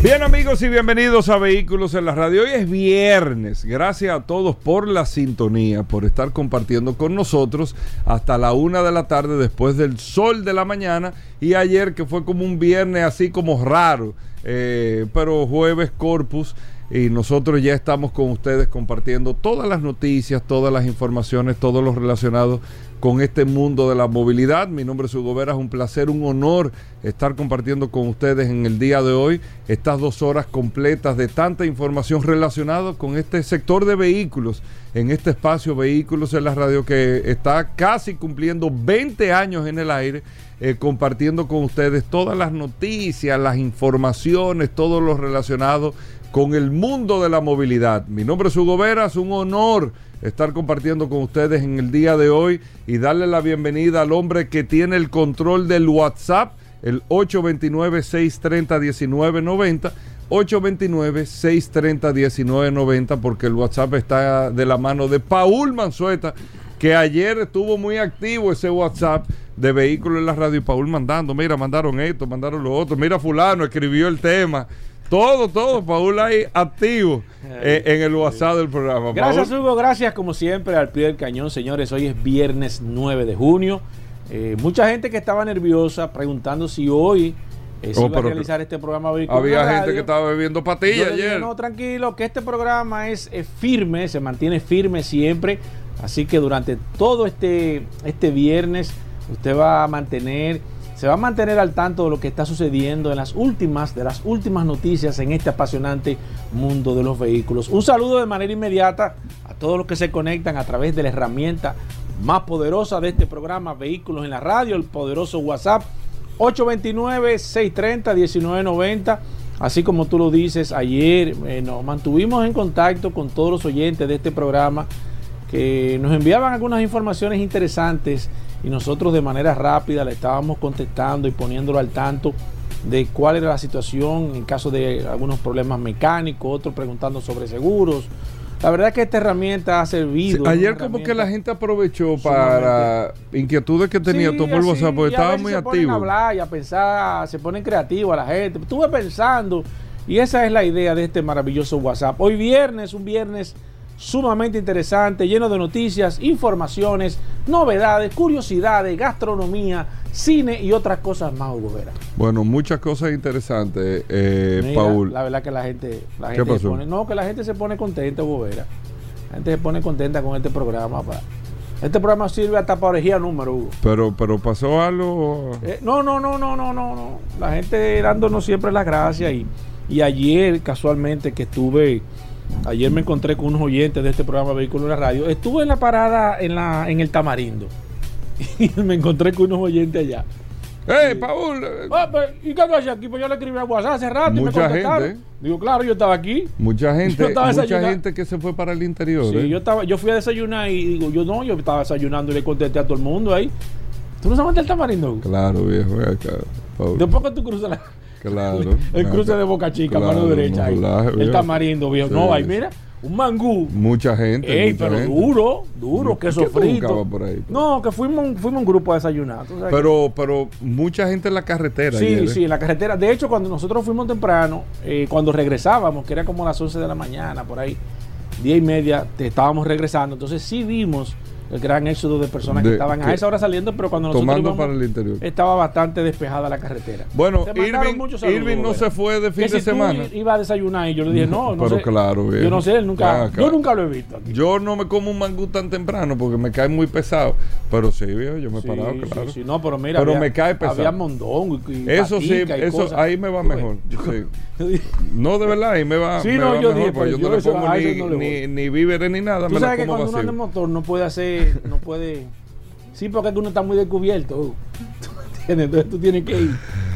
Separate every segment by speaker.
Speaker 1: Bien amigos y bienvenidos a Vehículos en la Radio. Hoy es viernes. Gracias a todos por la sintonía, por estar compartiendo con nosotros hasta la una de la tarde después del sol de la mañana y ayer que fue como un viernes así como raro, eh, pero jueves corpus y nosotros ya estamos con ustedes compartiendo todas las noticias, todas las informaciones, todo lo relacionado con este mundo de la movilidad. Mi nombre es Hugo Vera, un placer, un honor estar compartiendo con ustedes en el día de hoy estas dos horas completas de tanta información relacionada con este sector de vehículos, en este espacio Vehículos en la Radio que está casi cumpliendo 20 años en el aire. Eh, compartiendo con ustedes todas las noticias, las informaciones, todo lo relacionado con el mundo de la movilidad. Mi nombre es Hugo Vera, es un honor estar compartiendo con ustedes en el día de hoy y darle la bienvenida al hombre que tiene el control del WhatsApp, el 829-630-1990. 829-630-1990 porque el WhatsApp está de la mano de Paul Manzueta, que ayer estuvo muy activo ese WhatsApp de vehículos en la radio y Paul mandando, mira, mandaron esto, mandaron lo otro, mira fulano escribió el tema. Todo, todo, Paul ahí activo eh, en el WhatsApp del programa.
Speaker 2: Gracias, Hugo. Gracias, como siempre, al pie del cañón, señores. Hoy es viernes 9 de junio. Eh, mucha gente que estaba nerviosa preguntando si hoy eh, se
Speaker 1: Oh,
Speaker 2: iba a realizar este programa.
Speaker 1: Había gente
Speaker 2: Radio.
Speaker 1: que estaba bebiendo patillas
Speaker 2: le dije,
Speaker 1: ayer.
Speaker 2: no, tranquilo, que este programa es, es firme, se mantiene firme siempre. Así que durante todo este, este viernes usted va a mantener, se va a mantener al tanto de lo que está sucediendo en las últimas, de las últimas noticias en este apasionante mundo de los vehículos. Un saludo de manera inmediata a todos los que se conectan a través de la herramienta más poderosa de este programa, Vehículos en la Radio, el poderoso WhatsApp 829-630-1990. Así como tú lo dices, ayer eh, nos mantuvimos en contacto con todos los oyentes de este programa que nos enviaban algunas informaciones interesantes y nosotros de manera rápida le estábamos contestando y poniéndolo al tanto de cuál era la situación en caso de algunos problemas mecánicos, otros preguntando sobre seguros. La verdad es que esta herramienta ha servido.
Speaker 1: Sí, ayer como que la gente aprovechó para inquietudes que tenía
Speaker 2: Sí,
Speaker 1: tomó el WhatsApp porque estaba muy
Speaker 2: se ponen a
Speaker 1: activo.
Speaker 2: hablar y a pensar, se ponen creativos a la gente. Estuve pensando, y esa es la idea de este maravilloso WhatsApp. Hoy viernes, un viernes sumamente interesante, lleno de noticias, informaciones, novedades, curiosidades, gastronomía, cine y otras cosas más, Hugo Vera.
Speaker 1: Bueno, muchas cosas interesantes, eh,
Speaker 2: Mira,
Speaker 1: Paul.
Speaker 2: La verdad que la gente, la
Speaker 1: ¿Qué
Speaker 2: gente se pone, no, que la gente se pone contenta, Hugo Vera. La gente se pone contenta con este programa. pa. Este programa sirve hasta para orejía número, Hugo.
Speaker 1: Pero, pero pasó algo.
Speaker 2: Eh, no, no, no, no, no, no, no. La gente dándonos siempre las gracias y, y ayer casualmente que estuve, ayer me encontré con unos oyentes de este programa Vehículo en la Radio. Estuve en la parada en la en el Tamarindo y me encontré con unos oyentes allá.
Speaker 1: ¡Eh, Paul! eh,
Speaker 2: Ah, ¿Y qué haces aquí? Pues yo le escribí a WhatsApp hace rato y me contestaron.
Speaker 1: gente.
Speaker 2: Digo, claro, yo estaba aquí.
Speaker 1: Mucha gente,
Speaker 2: estaba
Speaker 1: mucha
Speaker 2: desayunando.
Speaker 1: gente que se fue para el interior.
Speaker 2: Sí,
Speaker 1: ¿eh?
Speaker 2: yo estaba, yo fui a desayunar y digo, yo no, yo estaba desayunando y le contesté a todo el mundo ahí. ¿Tú no sabes dónde está el Tamarindo?
Speaker 1: Claro, viejo, ven acá, Paul.
Speaker 2: Después que tú cruzas la,
Speaker 1: Claro.
Speaker 2: el cruce de Boca Chica,
Speaker 1: Claro,
Speaker 2: mano derecha. ahí. el tamarindo, viejo.
Speaker 1: Sí,
Speaker 2: no, ahí mira, un mangú.
Speaker 1: Mucha gente.
Speaker 2: Ey,
Speaker 1: mucha
Speaker 2: pero
Speaker 1: gente.
Speaker 2: duro, duro,
Speaker 1: ¿Qué
Speaker 2: queso frito.
Speaker 1: buscabas por ahí?
Speaker 2: No, que fuimos, un- fuimos un grupo a desayunar. ¿tú sabes
Speaker 1: Pero, pero mucha gente en la carretera.
Speaker 2: Sí,
Speaker 1: ayer, ¿eh?
Speaker 2: sí, en la carretera. De hecho, cuando nosotros fuimos temprano, eh, cuando regresábamos, que era como las 11 de la mañana, por ahí, 10 y media, te estábamos regresando. Entonces sí vimos el gran éxodo de personas que estaban a esa hora saliendo, pero cuando nosotros
Speaker 1: Tomando
Speaker 2: íbamos,
Speaker 1: para el interior.
Speaker 2: estaba bastante despejada la carretera.
Speaker 1: Bueno, Irving,
Speaker 2: saludos,
Speaker 1: Irving no se fue de fin
Speaker 2: Que
Speaker 1: de
Speaker 2: si tú
Speaker 1: semana.
Speaker 2: iba a desayunar y yo le dije, no, no
Speaker 1: Pero
Speaker 2: sé.
Speaker 1: claro.
Speaker 2: Yo no sé, él nunca,
Speaker 1: acá.
Speaker 2: yo nunca lo he visto aquí.
Speaker 1: Yo no me como un mangú tan temprano porque me cae muy pesado. Pero sí, viejo, yo me he
Speaker 2: Sí,
Speaker 1: parado, claro.
Speaker 2: sí, no, pero mira,
Speaker 1: Pero
Speaker 2: había-
Speaker 1: me cae pesado.
Speaker 2: Había mondongo y, y
Speaker 1: Eso sí,
Speaker 2: y
Speaker 1: eso
Speaker 2: cosas.
Speaker 1: ahí me va mejor.
Speaker 2: yo-
Speaker 1: sí. No, de verdad, ahí me va,
Speaker 2: Sí,
Speaker 1: me
Speaker 2: no,
Speaker 1: va
Speaker 2: yo
Speaker 1: mejor,
Speaker 2: dije,
Speaker 1: porque
Speaker 2: pero
Speaker 1: yo no le pongo ni, víveres ni nada,
Speaker 2: Tú sabes que cuando uno anda en motor no puede hacer, no puede. Sí, porque uno está muy descubierto. ¿Tú me entiendes? Entonces tú tienes que ir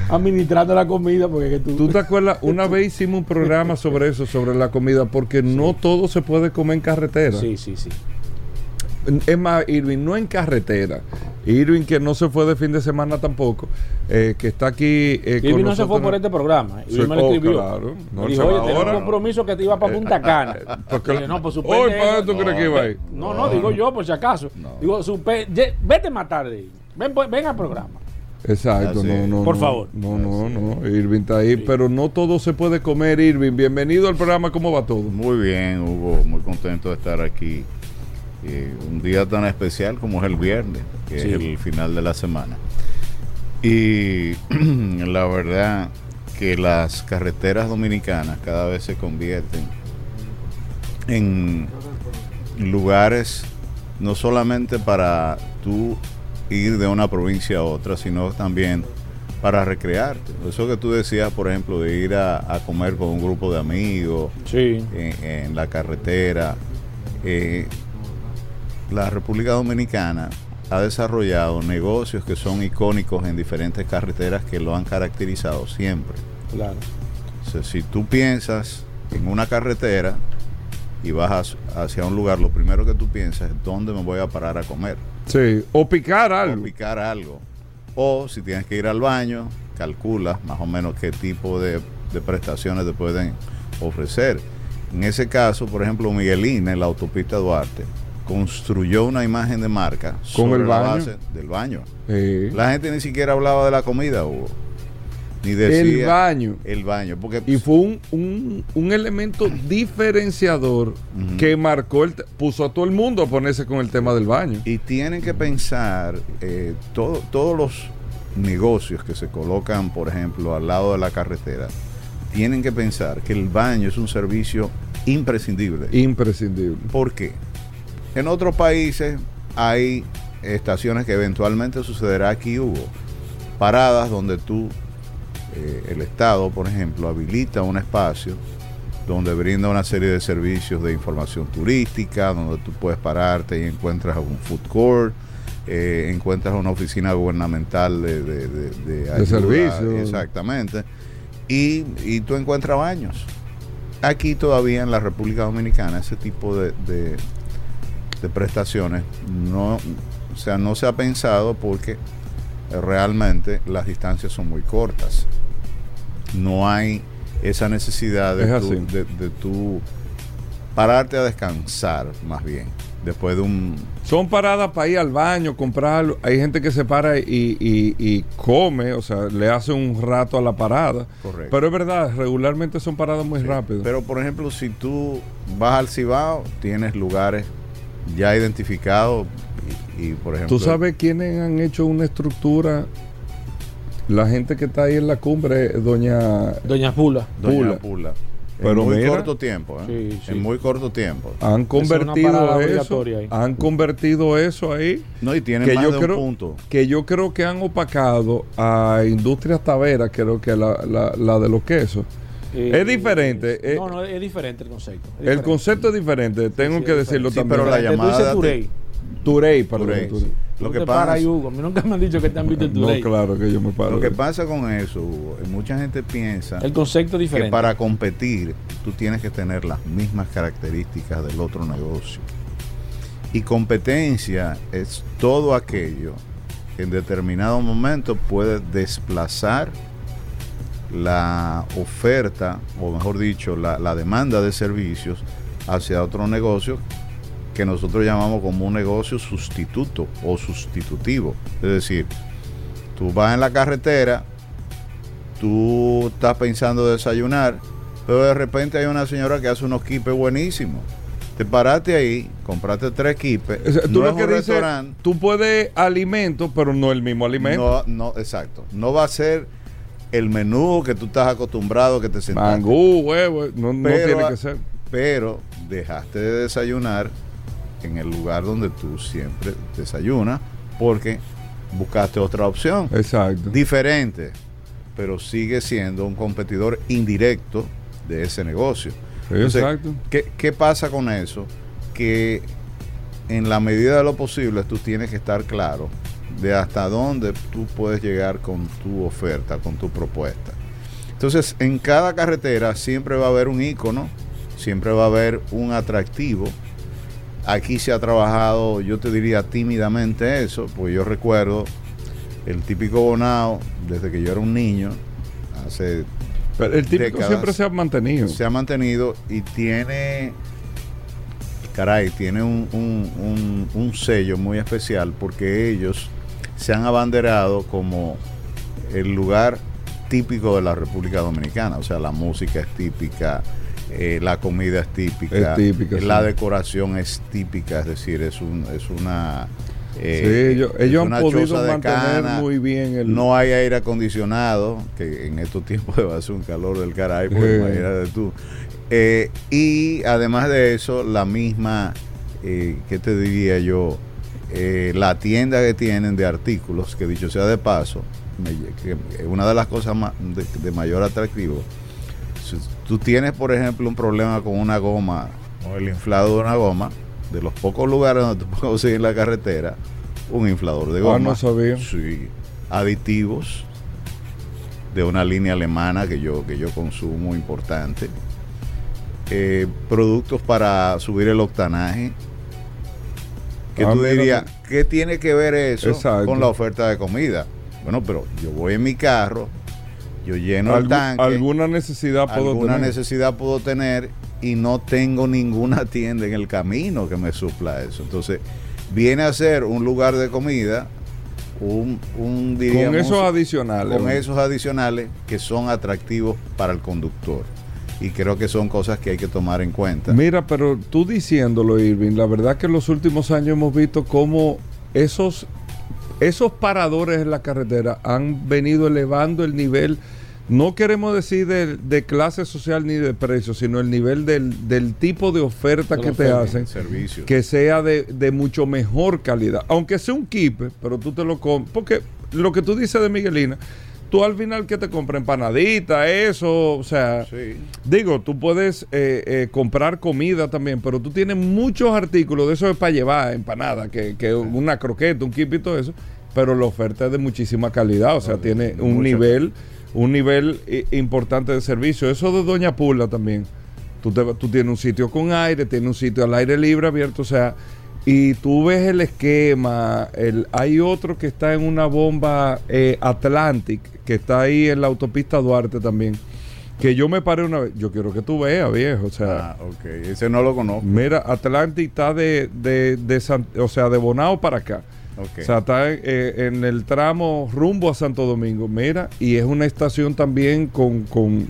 Speaker 2: administrando la comida porque que tú,
Speaker 1: ¿Tú te acuerdas? Una vez hicimos un programa sobre eso, sobre la comida, porque no todo se puede comer en carretera.
Speaker 2: Sí, sí, sí.
Speaker 1: Es más, Irving, no en carretera. Irving, que no se fue de fin de semana tampoco, eh, que está aquí. Eh, con
Speaker 2: Irving no se fue por este programa. Irving me lo escribió.
Speaker 1: claro. No,
Speaker 2: dijo, oye, tenía un
Speaker 1: ahora".
Speaker 2: compromiso que te iba para Punta Cana.
Speaker 1: Porque-
Speaker 2: Dije, no, pues
Speaker 1: Hoy,
Speaker 2: suspende
Speaker 1: ¿para
Speaker 2: eso.
Speaker 1: dónde tú crees que iba a ir?
Speaker 2: No, no, digo yo por si acaso. Digo, suspe- ye- vete más tarde. Ven, pues, ven al programa.
Speaker 1: Exacto, no, no.
Speaker 2: Por
Speaker 1: no,
Speaker 2: favor.
Speaker 1: No, no, no. Irving está ahí, pero no todo se puede comer, Irving. Bienvenido al programa, ¿cómo va todo?
Speaker 3: Muy bien, Hugo, muy contento de estar aquí. Eh, un día tan especial como es el viernes, que
Speaker 2: Sí.
Speaker 3: es el final de la semana. Y la verdad que las carreteras dominicanas cada vez se convierten en lugares no solamente para tú ir de una provincia a otra, sino también para recrearte. Eso que tú decías, por ejemplo, de ir a, a comer con un grupo de amigos,
Speaker 2: Sí.
Speaker 3: en, en la carretera. eh, la República Dominicana ha desarrollado negocios que son icónicos en diferentes carreteras que lo han caracterizado siempre.
Speaker 2: Claro.
Speaker 3: O sea, si tú piensas en una carretera y vas hacia- un lugar, lo primero que tú piensas es dónde me voy a parar a comer
Speaker 1: Sí, o picar
Speaker 3: o
Speaker 1: algo.
Speaker 3: picar algo. O si tienes que ir al baño, calcula más o menos qué tipo de, de prestaciones te pueden ofrecer. En ese caso, por ejemplo, Miguelina, en la autopista Duarte, construyó una imagen de marca
Speaker 1: ¿Con
Speaker 3: sobre
Speaker 1: el
Speaker 3: la
Speaker 1: baño?
Speaker 3: base del baño.
Speaker 1: Sí.
Speaker 3: La gente ni siquiera hablaba de la comida, Hugo. Ni decía
Speaker 1: el baño.
Speaker 3: El baño. Porque
Speaker 1: Y fue un, un, un elemento diferenciador que marcó, el, puso a todo el mundo a ponerse con el tema del baño.
Speaker 3: Y tienen que pensar eh, todo- todos los negocios que se colocan, por ejemplo, al lado de la carretera, tienen que pensar que el baño es un servicio imprescindible.
Speaker 1: Imprescindible.
Speaker 3: ¿Por qué? En otros países hay estaciones que eventualmente sucederá aquí hubo paradas donde tú eh, el Estado, por ejemplo, habilita un espacio donde brinda una serie de servicios de información turística, donde tú puedes pararte y encuentras un food court, eh, encuentras una oficina gubernamental de, de, de, de ayuda,
Speaker 1: servicio.
Speaker 3: Exactamente. Y, y tú encuentras baños. Aquí todavía en la República Dominicana ese tipo de, de- de prestaciones no, o sea, no se ha pensado porque realmente las distancias son muy cortas. No hay esa necesidad de, tú, de, de tú pararte a descansar más bien después de un
Speaker 1: Son paradas para ir al baño, comprarlo. Hay gente que se para y, y- y come, o sea, le hace un rato a la parada.
Speaker 3: Correcto.
Speaker 1: Pero es verdad, regularmente son paradas muy rápidas.
Speaker 3: Pero por ejemplo, si tú vas al Cibao, tienes lugares ya identificados y, y, por ejemplo...
Speaker 1: ¿Tú sabes quiénes han hecho una estructura? La gente que está ahí en la cumbre, doña...
Speaker 2: Doña Pula.
Speaker 3: Doña
Speaker 1: Pula.
Speaker 3: Pula.
Speaker 1: Pero
Speaker 3: en muy
Speaker 1: mira-
Speaker 3: corto tiempo, ¿eh?
Speaker 2: Sí, sí.
Speaker 3: En muy corto tiempo.
Speaker 1: Han convertido eso,
Speaker 2: ahí.
Speaker 1: han convertido eso ahí,
Speaker 3: No, y tiene
Speaker 1: que
Speaker 3: más
Speaker 1: yo
Speaker 3: de
Speaker 1: creo,
Speaker 3: un punto.
Speaker 1: que yo creo que han opacado a Industrias Taveras, creo que la, la, la de los quesos.
Speaker 2: Eh,
Speaker 1: Es diferente, eh.
Speaker 2: no, no, es diferente el concepto. es
Speaker 1: El
Speaker 2: diferente.
Speaker 1: concepto es diferente, tengo
Speaker 2: sí,
Speaker 1: que decirlo
Speaker 3: Sí,
Speaker 1: también.
Speaker 3: pero la.
Speaker 2: Tú
Speaker 3: llamada
Speaker 2: dices
Speaker 3: de-
Speaker 2: Turey.
Speaker 1: Turey, perdón.
Speaker 3: Turey,
Speaker 1: Turey.
Speaker 3: Lo
Speaker 2: Tú
Speaker 3: que pasa,
Speaker 2: ahí, Hugo. A mí nunca me han dicho que te han visto el
Speaker 1: No,
Speaker 2: Turey.
Speaker 1: claro que yo me paro.
Speaker 3: lo que pasa con eso, Hugo, mucha gente piensa
Speaker 2: El concepto es
Speaker 3: que
Speaker 2: diferente.
Speaker 3: para competir tú tienes que tener las mismas características del otro negocio. Y competencia es todo aquello que en determinado momento puede desplazar la oferta, o mejor dicho, la, la demanda de servicios hacia otro negocio que nosotros llamamos como un negocio sustituto o sustitutivo. Es decir, tú vas en la carretera, tú estás pensando desayunar, pero de repente hay una señora que hace unos quipes buenísimos. Te paraste ahí, compraste tres quipes.
Speaker 1: O sea, tú
Speaker 3: no
Speaker 1: lo
Speaker 3: es
Speaker 1: que
Speaker 3: un
Speaker 1: dices,
Speaker 3: restaurante.
Speaker 1: tú puedes alimento, pero no el mismo alimento.
Speaker 3: No, no, exacto. No va a ser el menú que tú estás acostumbrado que te sentaste.
Speaker 1: Mangú, huevo, no, no
Speaker 3: Pero,
Speaker 1: tiene que ser.
Speaker 3: Pero dejaste de desayunar en el lugar donde tú siempre desayunas porque buscaste otra opción.
Speaker 1: Exacto.
Speaker 3: Diferente, pero sigue siendo un competidor indirecto de ese negocio. Entonces,
Speaker 1: Exacto.
Speaker 3: ¿qué, qué pasa con eso? Que en la medida de lo posible tú tienes que estar claro de hasta dónde tú puedes llegar con tu oferta, con tu propuesta. Entonces, en cada carretera siempre va a haber un icono, siempre va a haber un atractivo. Aquí se ha trabajado, yo te diría tímidamente eso, pues yo recuerdo el típico bonao desde que yo era un niño, hace
Speaker 1: Pero el típico
Speaker 3: décadas,
Speaker 1: siempre se ha mantenido.
Speaker 3: se ha mantenido y tiene, caray, tiene un, un- un- un sello muy especial porque ellos se han abanderado como el lugar típico de la República Dominicana. O sea, la música es típica, eh, la comida es típica,
Speaker 1: Es típica,
Speaker 3: la
Speaker 1: sí.
Speaker 3: decoración es típica, es decir, es, un, es una...
Speaker 1: Sí,
Speaker 3: eh,
Speaker 1: ellos,
Speaker 3: es
Speaker 1: ellos han podido mantener
Speaker 3: cana,
Speaker 1: muy bien el.
Speaker 3: no hay aire acondicionado, que en estos tiempos va a ser un calor del caray, pues
Speaker 1: Eh.
Speaker 3: imagínate tú. Eh, y además de eso, la misma, ¿qué te diría yo? Eh, la tienda que tienen de artículos, que dicho sea de paso, es una de las cosas de, de mayor atractivo. Si tú tienes, por ejemplo, un problema con una goma o el inflado de una goma, de los pocos lugares donde tú puedes conseguir en la carretera, un inflador de
Speaker 1: Ah,
Speaker 3: goma.
Speaker 1: no sabía.
Speaker 3: Sí. Aditivos de una línea alemana que yo, que yo consumo importante. Eh, productos para subir el octanaje. Que
Speaker 1: Ah,
Speaker 3: tú dirías. ¿qué tiene que ver eso
Speaker 1: Exacto.
Speaker 3: con la oferta de comida? Bueno, pero yo voy en mi carro, yo lleno el tanque,
Speaker 1: alguna necesidad puedo
Speaker 3: alguna
Speaker 1: tener.
Speaker 3: necesidad puedo tener y no tengo ninguna tienda en el camino que me supla eso. Entonces, viene a ser un lugar de comida, un, un
Speaker 1: Con
Speaker 3: diríamos,
Speaker 1: esos adicionales.
Speaker 3: con esos adicionales que son atractivos para el conductor. Y creo que son cosas que hay que tomar en cuenta.
Speaker 1: Mira, pero tú diciéndolo, Irving, la verdad que en los últimos años hemos visto cómo esos, esos paradores en la carretera han venido elevando el nivel, no queremos decir de, de clase social ni de precio, sino el nivel del, del tipo de oferta
Speaker 2: De
Speaker 1: que te hacen,
Speaker 3: Servicios.
Speaker 1: que sea de, de mucho mejor calidad. Aunque sea un kipe, pero tú te lo compras. Porque lo que tú dices de Miguelina, tú al final que te compras empanadita, eso, o sea...
Speaker 3: Sí.
Speaker 1: Digo, tú puedes eh, eh, comprar comida también, pero tú tienes muchos artículos de eso es para llevar, empanada, que, que una croqueta, un kip y todo eso, pero la oferta es de muchísima calidad, o sea, tiene un nivel, un nivel eh, importante de servicio. Eso de Doña Pula también. Tú, te- tú tienes un sitio con aire, tienes un sitio al aire libre abierto, o sea, y tú ves el esquema, el, hay otro que está en una bomba eh, Atlantic, que está ahí en la autopista Duarte también. Que yo me paré una vez. Yo quiero que tú veas, viejo. O sea,
Speaker 3: Ah, ok. Ese no lo conozco.
Speaker 1: mira, Atlantic está de, de, de San- o sea, de Bonao para acá.
Speaker 3: Ok.
Speaker 1: O sea, está eh, en el tramo rumbo a Santo Domingo. Mira, y es una estación también con, con,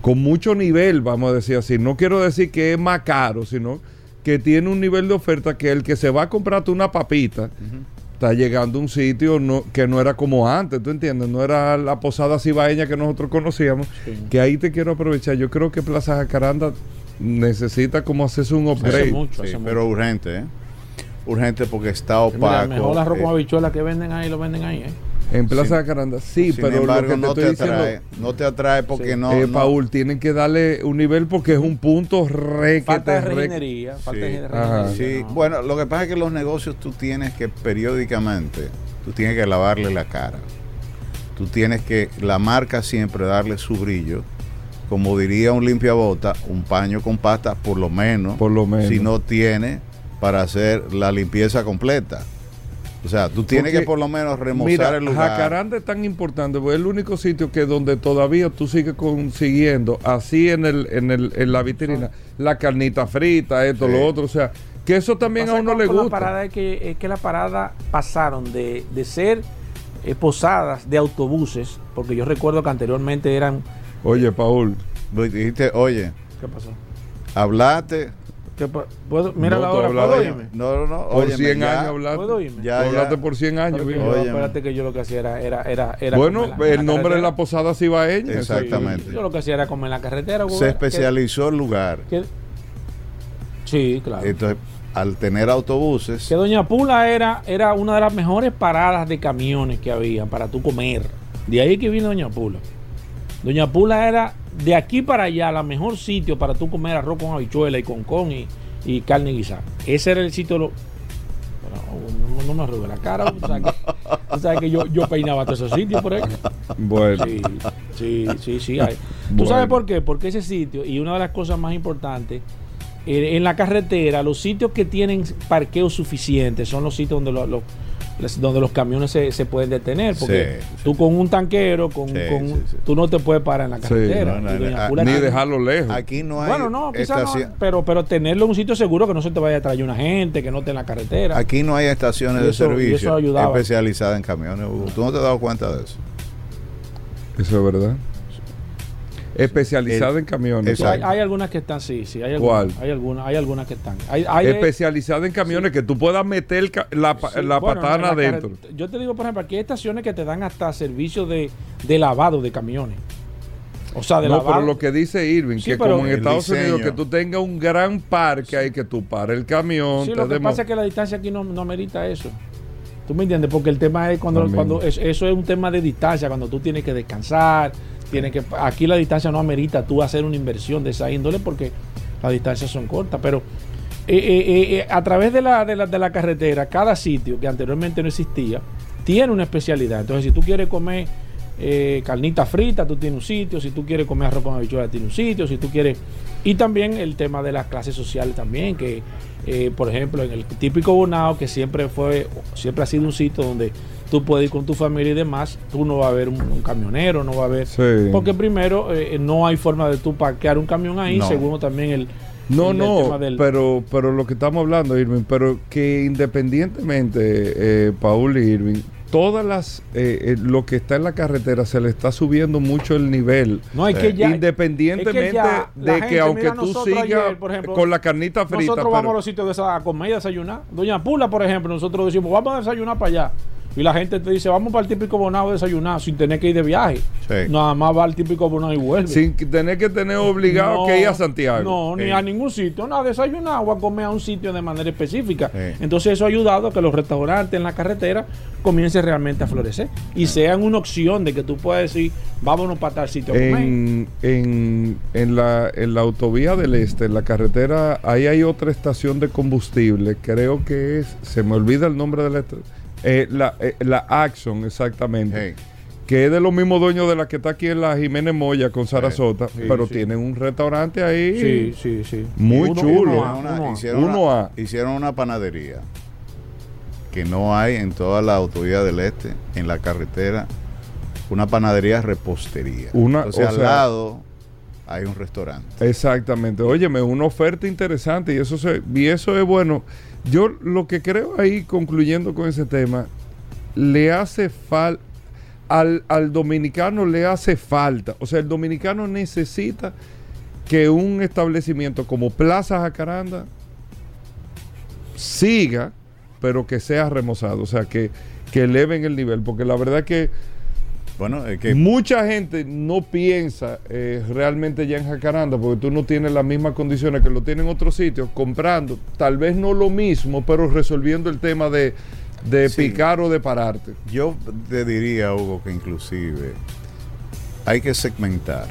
Speaker 1: con mucho nivel, vamos a decir así. No quiero decir que es más caro, sino que tiene un nivel de oferta que el que se va a comprarte una papita está llegando a un sitio no, que no era como antes, ¿tú entiendes? No era la posada cibaeña que nosotros conocíamos.
Speaker 2: Sí.
Speaker 1: Que ahí te quiero aprovechar. Yo creo que Plaza Jacaranda necesita como hacerse un upgrade.
Speaker 2: Hace mucho,
Speaker 3: Sí,
Speaker 2: hace
Speaker 3: pero
Speaker 2: mucho.
Speaker 3: urgente, ¿eh? Urgente porque está
Speaker 2: Mira,
Speaker 3: opaco.
Speaker 2: mejor
Speaker 3: eh,
Speaker 2: habichuela que venden ahí, lo venden ahí, ¿eh?
Speaker 1: En Plaza
Speaker 3: Sin-
Speaker 1: Jacaranda, sí,
Speaker 3: sin
Speaker 1: pero
Speaker 3: embargo,
Speaker 1: lo que te
Speaker 3: no
Speaker 1: estoy
Speaker 3: te
Speaker 1: diciendo,
Speaker 3: atrae. No te atrae porque
Speaker 2: Sí.
Speaker 3: no.
Speaker 1: eh,
Speaker 3: no-
Speaker 1: Paul, tienen que darle un nivel porque es un punto re que
Speaker 2: Falta de
Speaker 1: te re-
Speaker 2: reginería, falta
Speaker 3: Sí.
Speaker 2: de reginería.
Speaker 3: Sí,
Speaker 2: no.
Speaker 3: bueno, lo que pasa es que los negocios tú tienes que periódicamente, tú tienes que lavarle la cara. Tú tienes que, la marca siempre darle su brillo. Como diría un limpiabota, un paño con pasta por lo menos.
Speaker 1: Por lo menos.
Speaker 3: Si no tiene para hacer la limpieza completa. O sea, tú tienes
Speaker 1: Porque,
Speaker 3: que por lo menos remozar
Speaker 1: Mira,
Speaker 3: el lugar.
Speaker 1: Jacaranda es tan importante, porque es el único sitio que donde todavía tú sigues consiguiendo, así en el, en el, en la vitrina, la carnita frita, esto,
Speaker 3: Sí.
Speaker 1: lo otro, o sea, que eso también a uno le
Speaker 2: con La
Speaker 1: gusta.
Speaker 2: parada es que, es que la parada pasaron de, de ser eh, posadas de autobuses, porque yo recuerdo que anteriormente eran.
Speaker 1: Oye, Paul,
Speaker 3: Dijiste, oye,
Speaker 2: ¿Qué pasó?
Speaker 3: hablaste.
Speaker 2: ¿Qué pa- ¿Puedo? Mira
Speaker 1: No,
Speaker 2: la hora, ¿puedo oírme?
Speaker 3: No, no, no.
Speaker 1: por
Speaker 3: óyeme,
Speaker 1: 100
Speaker 3: ya.
Speaker 1: años hablaste.
Speaker 2: ¿Puedo oírme?
Speaker 3: Ya,
Speaker 1: hablaste por 100 años,
Speaker 2: que yo- espérate que yo lo que hacía era, era, era, era
Speaker 1: Bueno,
Speaker 2: la-
Speaker 1: el
Speaker 2: la
Speaker 1: nombre de la posada cibaeña.
Speaker 3: Exactamente.
Speaker 2: Yo lo que hacía era comer en la carretera.
Speaker 3: Se especializó el lugar.
Speaker 2: Sí, claro.
Speaker 3: Entonces, al tener autobuses,
Speaker 2: que Doña Pula era, era una de las mejores paradas de camiones que había para tú comer. De ahí que vino Doña Pula. Doña Pula era de aquí para allá la mejor sitio para tú comer arroz con habichuela y con con y, y carne guisada. Ese era el sitio. Lo, Pero, no me arrugue la cara. Que, tú sabes que yo, yo peinaba todos esos sitios por ahí.
Speaker 1: Bueno,
Speaker 2: Sí, sí, sí, sí. hay. ¿Tú sabes por qué? Porque ese sitio, y una de las cosas más importantes, eh, en la carretera, los sitios que tienen parqueo suficiente son los sitios donde, lo- lo- las- donde los camiones se, se pueden detener. Porque
Speaker 3: Sí,
Speaker 2: tú con un tanquero, con,
Speaker 3: Sí,
Speaker 2: con-
Speaker 3: sí, sí.
Speaker 2: tú no te puedes parar en la
Speaker 1: Sí,
Speaker 2: carretera.
Speaker 3: no, no,
Speaker 2: Y
Speaker 3: no,
Speaker 2: Doña Pula
Speaker 1: ni dejarlo lejos.
Speaker 3: Aquí no hay
Speaker 2: Bueno, no, quizás pero, pero tenerlo en un sitio seguro que no se te vaya a traer una gente, que no esté en la carretera.
Speaker 3: Aquí no hay estaciones de servicio especializadas en camiones. Hugo. ¿Tú no te has dado cuenta de eso?
Speaker 1: Eso es verdad. Especializada
Speaker 3: El-
Speaker 1: en camiones.
Speaker 2: Hay, algunas que están, sí, sí. Hay
Speaker 1: ¿Cuál?
Speaker 2: algunas, hay algunas, hay algunas que están. Hay, hay-
Speaker 1: Especializada en camiones que tú puedas meter la,
Speaker 2: Sí,
Speaker 1: la
Speaker 2: bueno,
Speaker 1: patana
Speaker 2: la
Speaker 1: adentro.
Speaker 2: Yo te digo, por ejemplo, aquí hay estaciones que te dan hasta servicio de, de lavado de camiones. O sea, de
Speaker 1: No,
Speaker 2: lavado.
Speaker 1: pero lo que dice Irving,
Speaker 2: Sí,
Speaker 1: que como en Estados Unidos, que tú tengas un gran parque, hay que tú pares el camión.
Speaker 2: Sí,
Speaker 1: te
Speaker 2: lo que pasa es que la distancia aquí no, no amerita eso. ¿Tú me entiendes? Porque el tema es cuando,
Speaker 1: También.
Speaker 2: cuando es- eso es un tema de distancia, cuando tú tienes que descansar, tienes que aquí la distancia no amerita tú hacer una inversión de esa índole porque las distancias son cortas, pero eh, eh, eh, a través de la, de, la, de la carretera, cada sitio que anteriormente no existía, tiene una especialidad. Entonces, si tú quieres comer eh, carnita frita, tú tienes un sitio, si tú quieres comer arroz con habichuela, tienes un sitio, si tú quieres... Y también el tema de las clases sociales también, que por ejemplo en el típico Bonao, que siempre fue, siempre ha sido un sitio donde tú puedes ir con tu familia y demás, tú no va a ver un, un camionero, no va a haber...
Speaker 1: Sí.
Speaker 2: Porque primero, eh, no hay forma de tú parquear un camión ahí,
Speaker 3: No.
Speaker 2: segundo también el...
Speaker 1: No,
Speaker 2: el
Speaker 1: no,
Speaker 2: tema del-
Speaker 1: pero, pero lo que estamos hablando, Irving, pero que independientemente, eh, Paul y Irving, todas las, eh, eh, lo que está en la carretera se le está subiendo mucho el nivel.
Speaker 2: No, es que ya...
Speaker 1: Independientemente
Speaker 2: es que ya la
Speaker 1: de
Speaker 2: gente,
Speaker 1: que aunque tú sigas con la carnita frita,
Speaker 2: Nosotros vamos a los sitios de esa, a comer y a desayunar. Doña Pula, por ejemplo, nosotros decimos, vamos a desayunar para allá. Y la gente te dice, vamos para el típico bonado a desayunar sin tener que ir de viaje.
Speaker 3: Sí.
Speaker 2: Nada más va al típico bonado y vuelve.
Speaker 1: sin tener que tener obligado
Speaker 2: No,
Speaker 1: que ir a Santiago.
Speaker 2: No, ni a ningún sitio. No, a desayunar o a comer a un sitio de manera específica.
Speaker 3: Sí.
Speaker 2: Entonces eso ha ayudado a que los restaurantes en la carretera comiencen realmente a florecer. Y sean una opción de que tú puedas decir, vámonos para tal sitio a comer.
Speaker 1: En, en, en la, en la autovía del este, en la carretera, ahí hay otra estación de combustible, creo que es, se me olvida el nombre de la esta- eh, la, eh, la Axon, exactamente,
Speaker 3: Hey.
Speaker 1: que es de los mismos dueños de la que está aquí en la Jiménez Moya con Sarasota,
Speaker 2: Sí,
Speaker 1: pero
Speaker 2: sí.
Speaker 1: tienen un restaurante ahí
Speaker 2: Sí, sí, sí.
Speaker 1: muy
Speaker 2: Uno-
Speaker 1: chulo.
Speaker 2: uno a-
Speaker 3: Una-
Speaker 2: uno a.
Speaker 3: hicieron,
Speaker 1: Uno
Speaker 3: una,
Speaker 1: a.
Speaker 3: hicieron una panadería que no hay en toda la autovía del este, en la carretera, una panadería repostería.
Speaker 1: Una-
Speaker 3: Entonces
Speaker 1: o
Speaker 3: al
Speaker 1: sea-
Speaker 3: lado hay un restaurante.
Speaker 1: Exactamente. Óyeme, una oferta interesante y eso se, y eso es bueno. Yo lo que creo ahí, concluyendo con ese tema, le hace falta al, al dominicano le hace falta. O sea, el dominicano necesita que un establecimiento como Plaza Jacaranda siga, pero que sea remozado. O sea, que, que eleven el nivel. Porque la verdad que
Speaker 3: Bueno, es que
Speaker 1: Mucha gente no piensa eh, realmente ya en Jacaranda porque tú no tienes las mismas condiciones que lo tienen en otros sitios, comprando tal vez no lo mismo, pero resolviendo el tema de, de
Speaker 3: Sí.
Speaker 1: picar o de pararte.
Speaker 3: yo te diría, Hugo, que inclusive hay que segmentar.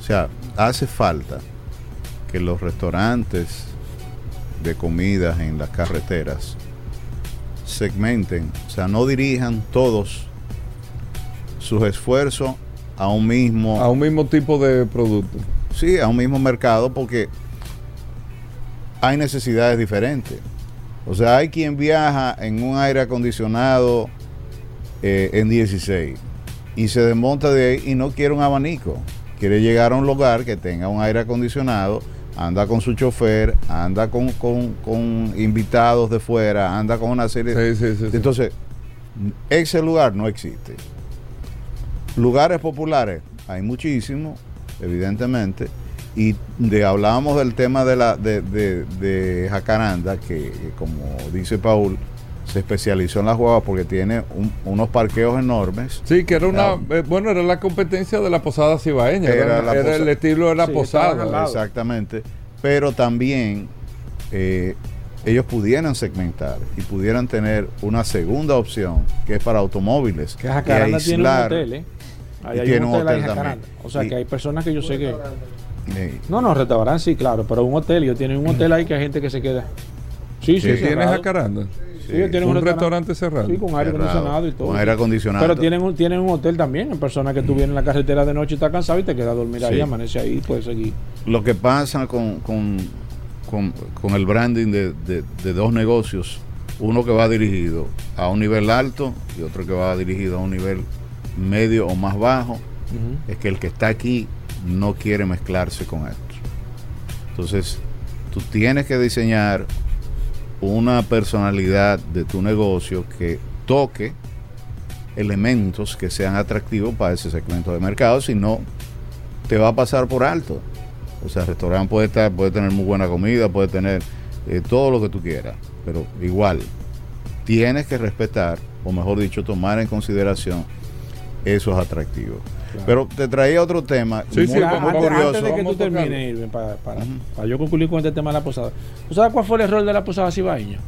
Speaker 3: O sea, hace falta que los restaurantes de comidas en las carreteras segmenten, o sea, no dirijan todos sus esfuerzos a un mismo
Speaker 1: A un mismo tipo de producto.
Speaker 3: Sí, a un mismo mercado porque hay necesidades diferentes. O sea, hay quien viaja en un aire acondicionado eh, en 16 y se desmonta de ahí y no quiere un abanico. Quiere llegar a un lugar que tenga un aire acondicionado, anda con su chofer, anda con, con- con invitados de fuera, anda con una serie de...
Speaker 1: Sí, sí, sí, sí.
Speaker 3: Entonces, ese lugar no existe. Lugares populares, hay muchísimos, evidentemente. Y de, hablábamos del tema de, la, de, de- de Jacaranda, que que como dice Paul, se especializó en las guaguas porque tiene un- unos parqueos enormes.
Speaker 1: Sí, que era una,
Speaker 3: Ah.
Speaker 1: eh, bueno, era la competencia de la posada cibaeña, era,
Speaker 3: Era la
Speaker 1: era el estilo de la
Speaker 2: Sí,
Speaker 1: posada.
Speaker 3: Exactamente. Pero también eh, ellos pudieran segmentar y pudieran tener una segunda opción, que es para automóviles.
Speaker 2: Que Jacaranda
Speaker 3: y
Speaker 2: tiene un
Speaker 3: aislar-
Speaker 2: hotel, ¿eh? Ahí
Speaker 3: Y
Speaker 2: hay
Speaker 3: tiene
Speaker 2: un hotel,
Speaker 3: hotel también.
Speaker 2: O sea,
Speaker 3: Y-
Speaker 2: que hay personas que yo sé que... No, no, restaurante sí, claro, pero un hotel, ellos tienen un hotel ahí que hay gente que se queda. Sí, sí,
Speaker 1: ¿Que tiene
Speaker 2: cerrado.
Speaker 1: Jacaranda?
Speaker 2: Sí, ellos tienen
Speaker 1: un,
Speaker 2: un
Speaker 1: restaurante cerrado.
Speaker 2: Sí, con aire
Speaker 3: Cerrado,
Speaker 2: acondicionado y todo.
Speaker 3: con aire acondicionado.
Speaker 2: Pero tienen un, tienen un hotel también. En personas que tú vienes en la carretera de noche y estás cansado y te quedas a dormir ahí,
Speaker 3: Sí.
Speaker 2: amanece ahí y puedes seguir.
Speaker 3: Lo que pasa con, con, con- con el branding de, de- de dos negocios, uno que va dirigido a un nivel alto y otro que va dirigido a un nivel medio o más bajo, es que el que está aquí no quiere mezclarse con esto. Entonces, tú tienes que diseñar una personalidad de tu negocio que toque elementos que sean atractivos para ese segmento de mercado, si no, te va a pasar por alto. O sea, el restaurante puede estar, puede tener muy buena comida, puede tener eh, todo lo que tú quieras, pero igual tienes que respetar, o mejor dicho, tomar en consideración esos atractivos. Pero te traía otro tema
Speaker 1: Sí,
Speaker 3: muy,
Speaker 1: sí,
Speaker 3: muy
Speaker 2: antes,
Speaker 3: curioso.
Speaker 2: antes de que
Speaker 1: Vamos
Speaker 2: tú termines, Irving, para, para,
Speaker 3: Ujú.
Speaker 2: para yo concluir con este tema de la posada. ¿Tú sabes cuál fue el error de la posada cibaeña?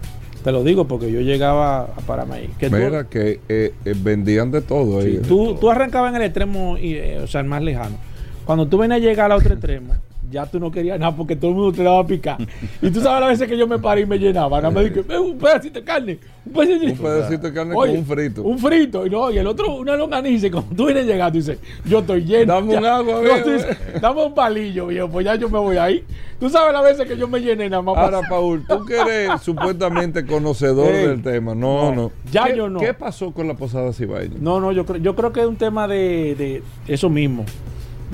Speaker 2: Te lo digo porque yo llegaba a Paramay. Que tú-
Speaker 1: Mira que eh, eh, vendían de todo.
Speaker 2: Sí,
Speaker 1: ahí.
Speaker 2: tú, tú arrancabas en el extremo, y, eh, o sea, el más lejano. Cuando tú venías a llegar al otro extremo, ya tú no querías nada porque todo el mundo te daba a picar. Y tú sabes las veces que yo me paré y me llenaba. Nada más dije, "Eh, un pedacito de carne, un pedacito,
Speaker 1: Un pedacito de carne
Speaker 2: Oye,
Speaker 1: con un frito.
Speaker 2: Un frito, y, no, y el otro, una longaniza. Y cuando tú vienes llegando, dices, yo estoy lleno.
Speaker 1: Dame un
Speaker 2: ya".
Speaker 1: agua,
Speaker 2: No,
Speaker 1: viejo.
Speaker 2: tú dices, Dame un palillo, viejo, pues ya yo me voy ahí. Tú sabes las veces que yo me llené nada más. para-
Speaker 1: Ahora, Paul, tú que eres supuestamente conocedor
Speaker 2: Ey,
Speaker 1: del tema. No,
Speaker 2: no,
Speaker 1: no.
Speaker 2: ya
Speaker 1: ¿Qué,
Speaker 2: yo no.
Speaker 1: ¿Qué pasó con la posada cibaeña?
Speaker 2: No, no, yo creo, yo creo que es un tema de, de eso mismo.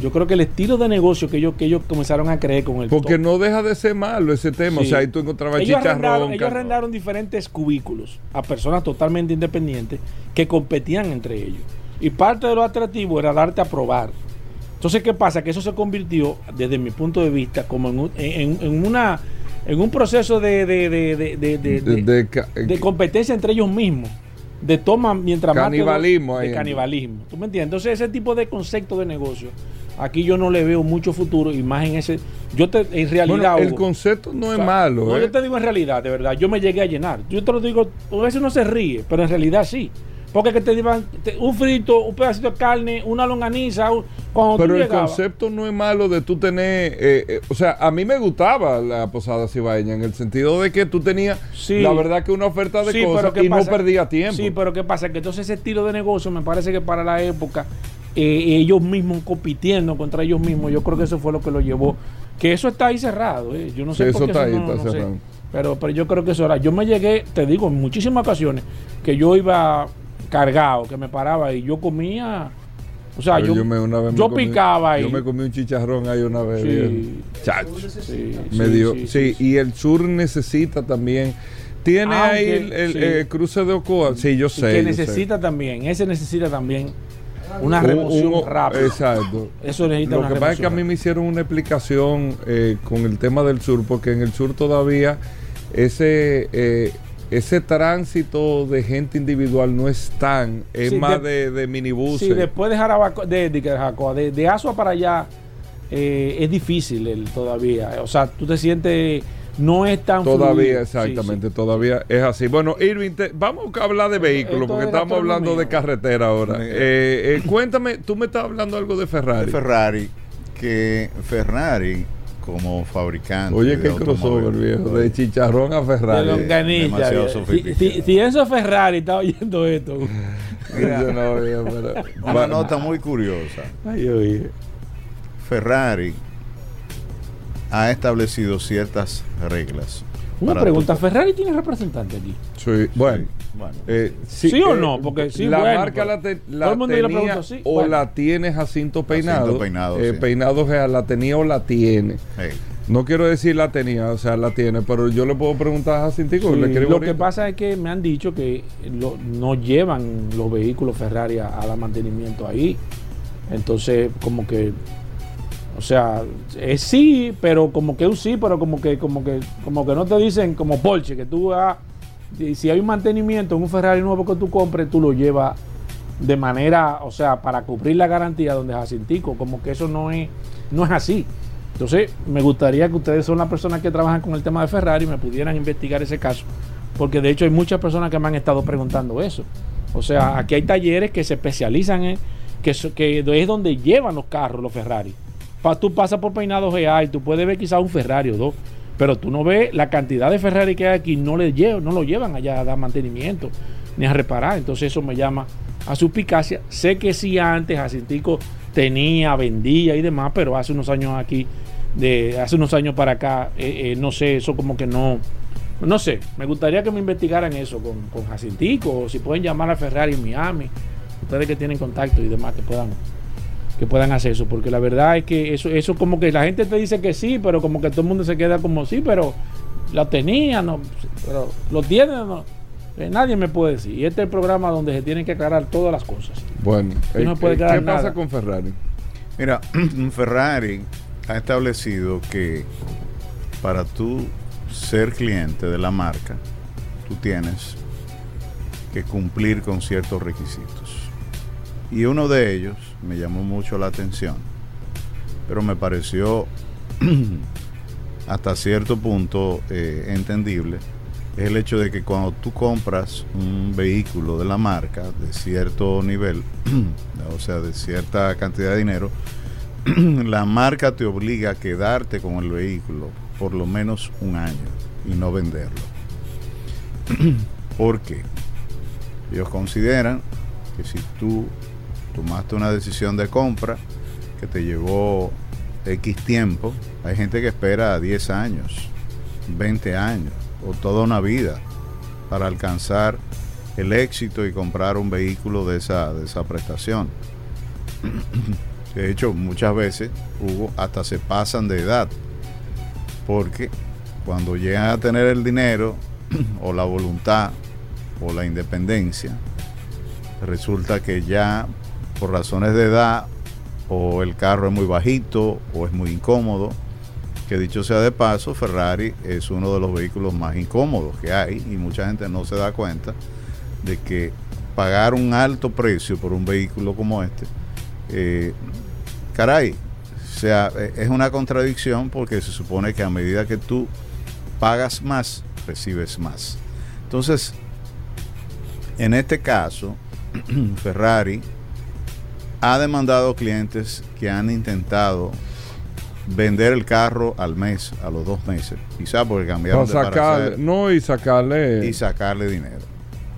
Speaker 2: Yo creo que el estilo de negocio que ellos, que ellos comenzaron a creer con el
Speaker 1: Porque
Speaker 2: top.
Speaker 1: no deja de ser malo ese tema.
Speaker 2: Sí.
Speaker 1: O sea, ahí tú encontrabas
Speaker 2: ellos
Speaker 1: chicharrón.
Speaker 2: arrendaron, ellos arrendaron diferentes cubículos a personas totalmente independientes que competían entre ellos. Y parte de lo atractivo era darte a probar. Entonces, ¿qué pasa? Que eso se convirtió, desde mi punto de vista, como en, un- en- en una en un proceso de, de, de, de- competencia entre ellos mismos. De toma mientras más
Speaker 1: Canibalismo.
Speaker 2: De canibalismo. ¿Tú me entiendes? Entonces, ese tipo de concepto de negocio, aquí yo no le veo mucho futuro y más en ese. Yo te, en realidad.
Speaker 1: Bueno, el
Speaker 2: Hugo,
Speaker 1: concepto no
Speaker 2: o
Speaker 1: es malo.
Speaker 2: No,
Speaker 1: ¿eh?
Speaker 2: yo te digo en realidad, de verdad. Yo me llegué a llenar. Yo te lo digo, a veces uno se ríe, pero en realidad sí. Porque que te digan te- un frito, un pedacito de carne, una longaniza. un- cuando
Speaker 1: Pero
Speaker 2: tú
Speaker 1: el
Speaker 2: llegabas-
Speaker 1: concepto no es malo de tú tener. eh, eh, o sea, a mí me gustaba la posada cibaeña en el sentido de que tú tenías,
Speaker 2: Sí.
Speaker 1: la verdad, que una oferta de
Speaker 2: Sí,
Speaker 1: cosas
Speaker 2: pero ¿qué
Speaker 1: y
Speaker 2: pasa?
Speaker 1: no perdía tiempo.
Speaker 2: Sí, pero ¿qué pasa? Que entonces ese estilo de negocio me parece que para la época, eh, ellos mismos compitiendo contra ellos mismos, yo creo que eso fue lo que lo llevó. Que eso está ahí cerrado, eh. yo no sé
Speaker 1: Sí,
Speaker 2: por
Speaker 1: eso
Speaker 2: qué
Speaker 1: está ahí,
Speaker 2: no-
Speaker 1: está
Speaker 2: no sé.
Speaker 1: cerrado.
Speaker 2: Pero, pero yo creo que eso era. Yo me llegué, te digo, en muchísimas ocasiones, que yo iba cargado, que me paraba y yo comía. O sea,
Speaker 1: Pero
Speaker 2: yo,
Speaker 1: me- una vez me
Speaker 2: yo
Speaker 1: comí-
Speaker 2: picaba ahí.
Speaker 1: Yo me comí un chicharrón ahí una vez.
Speaker 2: Sí.
Speaker 1: Chacho.
Speaker 2: Sí,
Speaker 1: Me
Speaker 2: sí,
Speaker 1: dio-
Speaker 2: sí,
Speaker 1: sí,
Speaker 2: sí, sí.
Speaker 1: y el sur necesita también. Tiene
Speaker 2: Aunque,
Speaker 1: ahí el, el,
Speaker 2: sí.
Speaker 1: eh, cruce de Ocoa. Sí, yo
Speaker 2: Y
Speaker 1: sé.
Speaker 2: que
Speaker 1: sé.
Speaker 2: necesita también, ese necesita también una
Speaker 1: Un-
Speaker 2: remoción
Speaker 1: un-
Speaker 2: rápida.
Speaker 1: Exacto.
Speaker 2: Eso necesita
Speaker 1: Lo
Speaker 2: una
Speaker 1: que pasa es que a mí me hicieron una explicación eh, con el tema del sur, porque en el sur todavía ese eh, ese tránsito de gente individual no es tan, es
Speaker 2: Sí,
Speaker 1: más
Speaker 2: de-
Speaker 1: de, de minibuses.
Speaker 2: Sí, después de Jarabacoa, de, de, Jarabacoa, de, de Asua para allá, eh, es difícil el, todavía. O sea, tú te sientes, no es tan
Speaker 1: Todavía,
Speaker 2: fluido.
Speaker 1: exactamente,
Speaker 2: Sí, sí.
Speaker 1: todavía es así. Bueno, Irving, te- vamos a hablar de vehículos,
Speaker 2: Esto
Speaker 1: porque
Speaker 2: es
Speaker 1: estamos hablando de carretera ahora. Eh, eh, cuéntame, tú me estás hablando algo de Ferrari.
Speaker 3: de Ferrari, que Ferrari como fabricante.
Speaker 1: Oye,
Speaker 3: de
Speaker 1: qué crossover, viejo, de chicharrón a
Speaker 2: De
Speaker 1: Ferrari.
Speaker 3: demasiado
Speaker 2: viejo. Si,
Speaker 3: sofisticado.
Speaker 2: si, si eso Ferrari está oyendo esto.
Speaker 1: Yo no, viejo, pero-
Speaker 3: Una nota muy curiosa.
Speaker 1: Ay, oye.
Speaker 3: Ferrari ha establecido ciertas reglas.
Speaker 2: Una pregunta,
Speaker 3: tu-
Speaker 2: ¿Ferrari tiene representante aquí?
Speaker 1: Sí, bueno.
Speaker 3: Bueno,
Speaker 1: eh,
Speaker 2: ¿Sí o no? Porque sí,
Speaker 1: la
Speaker 2: bueno,
Speaker 1: marca la, te- la tenía
Speaker 2: sí,
Speaker 1: o
Speaker 2: bueno.
Speaker 1: la tiene Jacinto Peinado.
Speaker 3: Jacinto Peinado,
Speaker 1: eh,
Speaker 3: sí.
Speaker 1: Peinado Real, la tenía o la tiene.
Speaker 3: hey,
Speaker 1: No quiero decir la tenía, o sea, la tiene, pero yo le puedo preguntar a Jacintico.
Speaker 2: Sí, lo que pasa es que me han dicho que lo- no llevan los vehículos Ferrari a, a dar mantenimiento ahí. Entonces, como que, o sea, es sí, pero como que un sí, pero como que, como que, como que no te dicen como Porsche, que tú vas, y si hay un mantenimiento en un Ferrari nuevo que tú compres, tú lo llevas de manera, o sea, para cubrir la garantía donde Jacintico, como que eso no es, no es así. Entonces, me gustaría que ustedes son las personas que trabajan con el tema de Ferrari me pudieran investigar ese caso, porque de hecho hay muchas personas que me han estado preguntando eso. O sea, aquí hay talleres que se especializan en que, que es donde llevan los carros, los Ferrari. Pa, tú pasas por Peinado y tú puedes ver quizás un Ferrari o dos, Pero tú no ves la cantidad de Ferrari que hay aquí, no, no lo llevan allá a dar mantenimiento ni a reparar. Entonces eso me llama a suspicacia. Sé que sí antes Jacintico tenía, vendía y demás, pero hace unos años aquí, de hace unos años para acá, eh, eh, no sé, eso como que no, no sé. Me gustaría que me investigaran eso con, con Jacintico, o si pueden llamar a Ferrari en Miami, ustedes que tienen contacto y demás, que puedan que puedan hacer eso, porque la verdad es que eso, eso como que la gente te dice que sí, pero como que todo el mundo se queda como sí, pero lo tenía, no, pero lo tiene, no. Eh, nadie me puede decir. Y este es el programa donde se tienen que aclarar todas las cosas.
Speaker 1: Bueno,
Speaker 2: no
Speaker 1: eh,
Speaker 2: puede
Speaker 1: eh, ¿qué pasa
Speaker 2: nada.
Speaker 1: con Ferrari?
Speaker 3: Mira, Ferrari ha establecido que para tú ser cliente de la marca, tú tienes que cumplir con ciertos requisitos. Y uno de ellos me llamó mucho la atención, pero me pareció hasta cierto punto eh, entendible, es el hecho de que cuando tú compras un vehículo de la marca de cierto nivel, o sea, de cierta cantidad de dinero, la marca te obliga a quedarte con el vehículo por lo menos un año y no venderlo. ¿Por qué? Ellos consideran que si tú tomaste una decisión de compra que te llevó X tiempo, hay gente que espera 10 años, 20 años o toda una vida para alcanzar el éxito y comprar un vehículo de esa, de esa prestación. De hecho, muchas veces, Hugo, hasta se pasan de edad. Porque cuando llegan a tener el dinero o la voluntad o la independencia, resulta que ya por razones de edad o el carro es muy bajito o es muy incómodo, que dicho sea de paso, Ferrari es uno de los vehículos más incómodos que hay y mucha gente no se da cuenta de que pagar un alto precio por un vehículo como este, eh, caray, sea, eh, es una contradicción porque se supone que a medida que tú pagas más, recibes más. Entonces, en este caso, Ferrari ha demandado clientes que han intentado vender el carro al mes, a los dos meses, quizá porque cambiaron
Speaker 1: Para
Speaker 3: de
Speaker 1: sacarle, no, y sacarle.
Speaker 3: y sacarle dinero.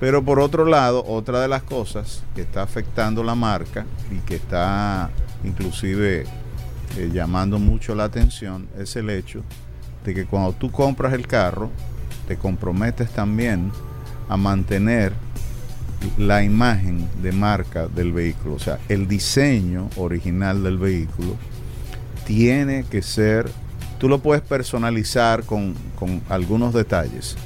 Speaker 3: Pero por otro lado, otra de las cosas que está afectando la marca y que está inclusive eh, llamando mucho la atención es el hecho de que cuando tú compras el carro, te comprometes también a mantener la imagen de marca del vehículo, o sea, el diseño original del vehículo tiene que ser, tú lo puedes personalizar con, con algunos detalles,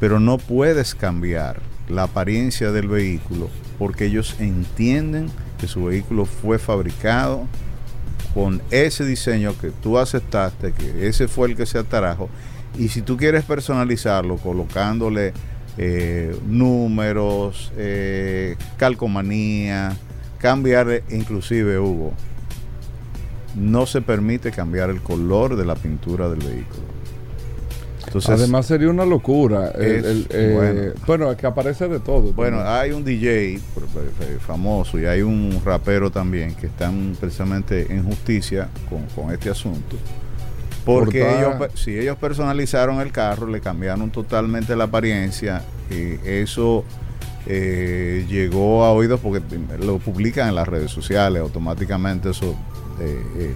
Speaker 3: pero no puedes cambiar la apariencia del vehículo porque ellos entienden que su vehículo fue fabricado con ese diseño que tú aceptaste, que ese fue el que se atrajo, y si tú quieres personalizarlo colocándole eh, números, eh, calcomanía, cambiar inclusive Hugo, no se permite cambiar el color de la pintura del vehículo. Entonces,
Speaker 1: Además sería una locura. El-
Speaker 3: Es-
Speaker 1: el, eh,
Speaker 3: bueno.
Speaker 1: bueno. es que aparece de todo.
Speaker 3: Bueno,
Speaker 1: también.
Speaker 3: hay un DJ famoso y hay un rapero también que están precisamente en justicia con, con este asunto. Porque
Speaker 1: Por
Speaker 3: ellos, si ellos personalizaron el carro, le cambiaron totalmente la apariencia, y eso eh, llegó a oídos porque lo publican en las redes sociales, automáticamente eso, eh,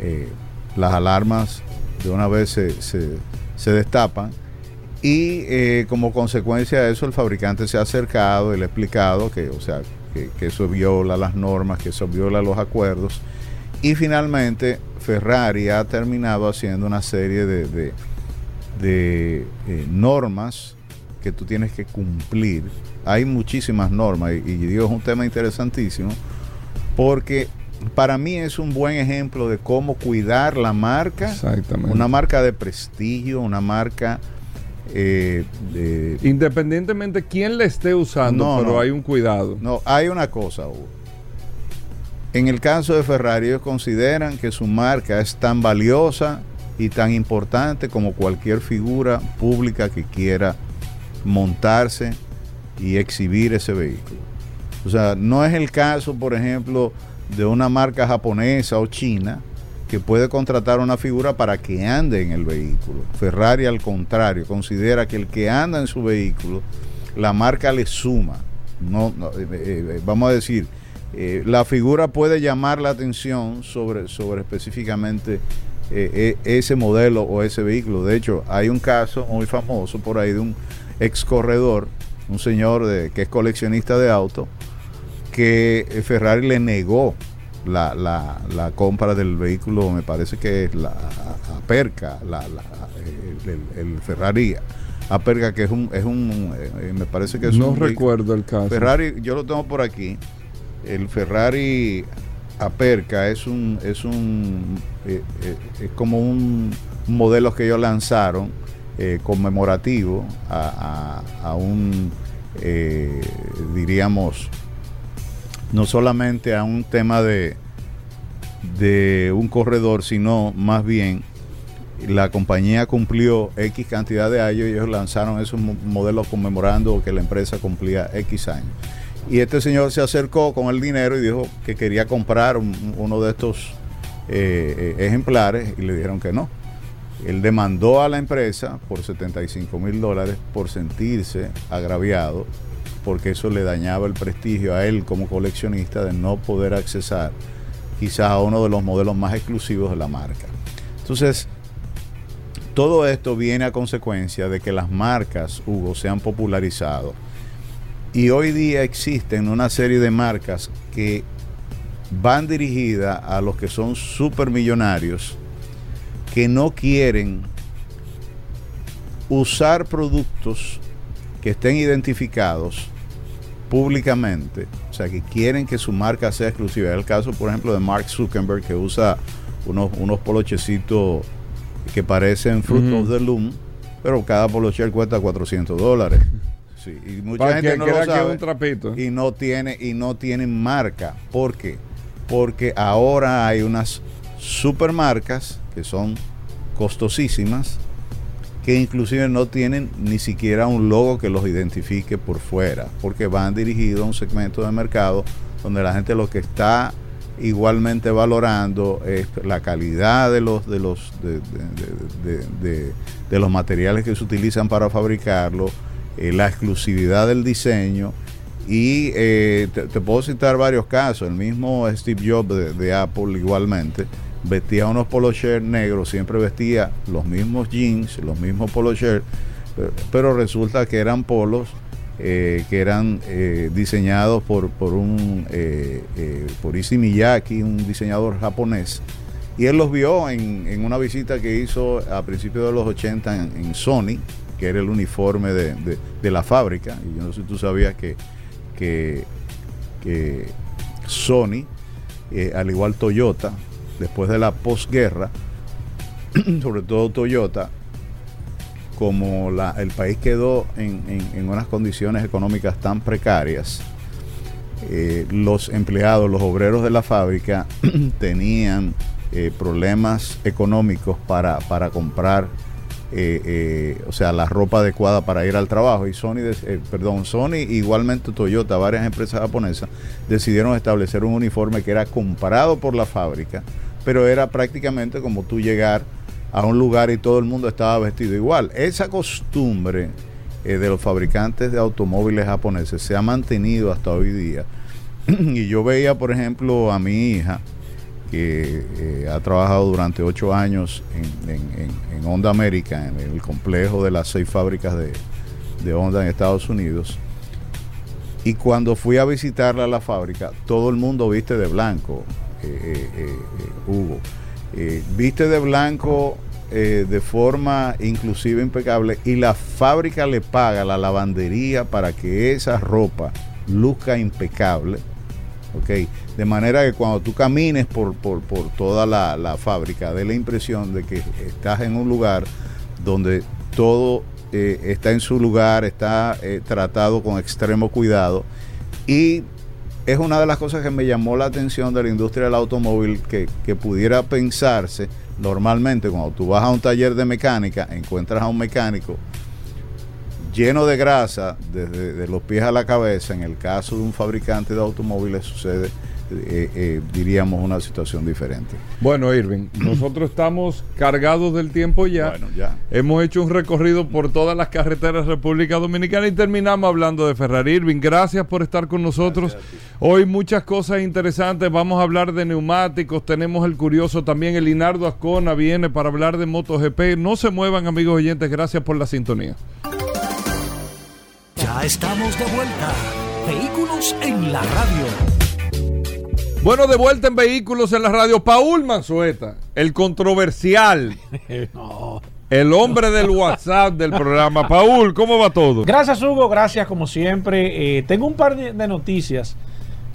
Speaker 3: eh, las alarmas de una vez se, se- se destapan. Y como consecuencia de eso, el fabricante se ha acercado y le ha explicado que, o sea, que, que eso viola las normas, que eso viola los acuerdos. Y finalmente, Ferrari ha terminado haciendo una serie de, de- de, eh, normas que tú tienes que cumplir. Hay muchísimas normas y, y digo, es un tema interesantísimo porque para mí es un buen ejemplo de cómo cuidar la marca
Speaker 1: Exactamente.
Speaker 3: una marca de prestigio, una marca eh, de-
Speaker 1: Independientemente quién le esté usando,
Speaker 3: No,
Speaker 1: pero
Speaker 3: no.
Speaker 1: hay un cuidado.
Speaker 3: No, hay una cosa, Hugo. En el caso de Ferrari, ellos consideran que su marca es tan valiosa y tan importante como cualquier figura pública que quiera montarse y exhibir ese vehículo. O sea, no es el caso, por ejemplo, de una marca japonesa o china que puede contratar una figura para que ande en el vehículo. Ferrari al contrario, considera que el que anda en su vehículo, la marca le suma. No, no, eh, eh, vamos a decir, eh, la figura puede llamar la atención sobre, sobre específicamente eh, eh, ese modelo o ese vehículo. De hecho, hay un caso muy famoso por ahí de un ex corredor, un señor de, que es coleccionista de autos, que eh, Ferrari le negó la, la- la compra del vehículo, me parece que es la Aperca, la, la- el, Ferrari Aperca, que es un, es un me parece que es
Speaker 1: no
Speaker 3: un vehículo-
Speaker 1: recuerdo el caso.
Speaker 3: Ferrari, yo lo tengo por aquí. El Ferrari Aperca es un, es un, eh, eh, es como un, modelo que ellos lanzaron eh, conmemorativo a, a- un, diríamos, no solamente a un tema de, de un corredor, sino más bien la compañía cumplió X cantidad de años y ellos lanzaron esos mo- modelos conmemorando que la empresa cumplía X años. Y este señor se acercó con el dinero y dijo que quería comprar un- uno de estos eh, eh, ejemplares y le dijeron que no. Él demandó a la empresa por 75 mil dólares por sentirse agraviado porque eso le dañaba el prestigio a él como coleccionista de no poder accesar quizás a uno de los modelos más exclusivos de la marca. Entonces, todo esto viene a consecuencia de que las marcas, Hugo, se han popularizado. Y hoy día existen una serie de marcas que van dirigidas a los que son supermillonarios que no quieren usar productos que estén identificados públicamente, o sea, que quieren que su marca sea exclusiva. Es el caso, por ejemplo, de Mark Zuckerberg, que usa unos, unos polochecitos que parecen Fruit
Speaker 1: Ujú.
Speaker 3: of the Loom, pero cada polocher cuesta 400 dólares. Sí, y mucha
Speaker 1: Para
Speaker 3: gente
Speaker 1: que
Speaker 3: no lo sabe
Speaker 1: un trapito.
Speaker 3: y no tiene y no tienen marca. ¿Por qué? Porque ahora hay unas supermarcas que son costosísimas que inclusive no tienen ni siquiera un logo que los identifique por fuera, porque van dirigidos a un segmento de mercado donde la gente lo que está igualmente valorando es la calidad de los de los de, de- de- de- de los materiales que se utilizan para fabricarlo, eh, la exclusividad del diseño y eh, te, puedo citar varios casos. El mismo Steve Jobs de, Apple igualmente vestía unos polo shirts negros, siempre vestía los mismos jeans, los mismos polo shirts, pero, resulta que eran polos eh, que eran diseñados por, por un por Issey Miyake, un diseñador japonés. Y él los vio en, en una visita que hizo a principios de los 80 en, en Sony, que era el uniforme de, de- la fábrica. Y yo no sé si tú sabías que, que, que Sony, eh, al igual Toyota, después de la posguerra, sobre todo Toyota, como la- el país quedó en, en- en unas condiciones económicas tan precarias, eh, los empleados, los obreros de la fábrica tenían eh, problemas económicos para, para comprar, eh, eh, o sea, la ropa adecuada para ir al trabajo. Y Sony, eh, perdón, Sony, igualmente Toyota, varias empresas japonesas, decidieron establecer un uniforme que era comprado por la fábrica, pero era prácticamente como tú llegar a un lugar y todo el mundo estaba vestido igual. Esa costumbre eh, de los fabricantes de automóviles japoneses se ha mantenido hasta hoy día. y yo veía, por ejemplo, a mi hija, que eh, ha trabajado durante ocho años en, en- en- Honda América, en el complejo de las seis fábricas de, de Honda en Estados Unidos. Y cuando fui a visitarla a la fábrica, todo el mundo viste de blanco, eh, eh, Hugo. Viste de blanco de forma inclusive impecable y la fábrica le paga la lavandería para que esa ropa luzca impecable. ¿Ok? De manera que cuando tú camines por, por, por toda la, la fábrica, dé la impresión de que estás en un lugar donde todo eh, está en su lugar, está eh, tratado con extremo cuidado y es una de las cosas que me llamó la atención de la industria del automóvil que, que pudiera pensarse normalmente cuando tú vas a un taller de mecánica, encuentras a un mecánico lleno de grasa desde de los pies a la cabeza. En el caso de un fabricante de automóviles sucede eh, eh, diríamos una situación diferente.
Speaker 1: Bueno, Irving, nosotros estamos cargados del tiempo ya.
Speaker 3: Bueno, ya.
Speaker 1: Hemos hecho un recorrido por todas las carreteras de República Dominicana y terminamos hablando de Ferrari. Irving, gracias por estar con nosotros. Hoy muchas cosas interesantes. Vamos a hablar de neumáticos. Tenemos el curioso también. El Linardo Ascona viene para hablar de MotoGP. No se muevan, amigos oyentes. Gracias por la sintonía.
Speaker 4: Ya estamos de vuelta. Vehículos en la radio.
Speaker 1: Bueno, de vuelta en Vehículos en la radio. Paul Manzueta, el controversial. El hombre del WhatsApp del programa. Paul, ¿cómo va todo?
Speaker 2: Gracias, Hugo. Gracias, como siempre. Eh, tengo un par de, de noticias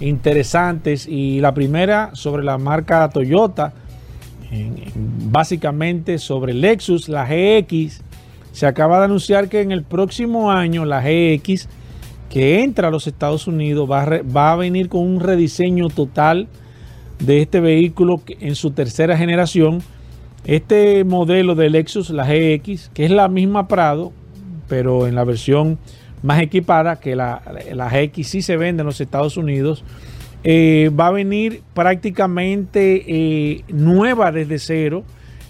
Speaker 2: interesantes y la primera sobre la marca Toyota, en- en- básicamente sobre Lexus, la GX. Se acaba de anunciar que en el próximo año la GX que entra a los Estados Unidos va a, venir con un rediseño total de este vehículo en su tercera generación. Este modelo de Lexus, la GX, que es la misma Prado, pero en la versión más equipada, que la, la GX sí se vende en los Estados Unidos, eh, va a venir prácticamente eh, nueva desde cero.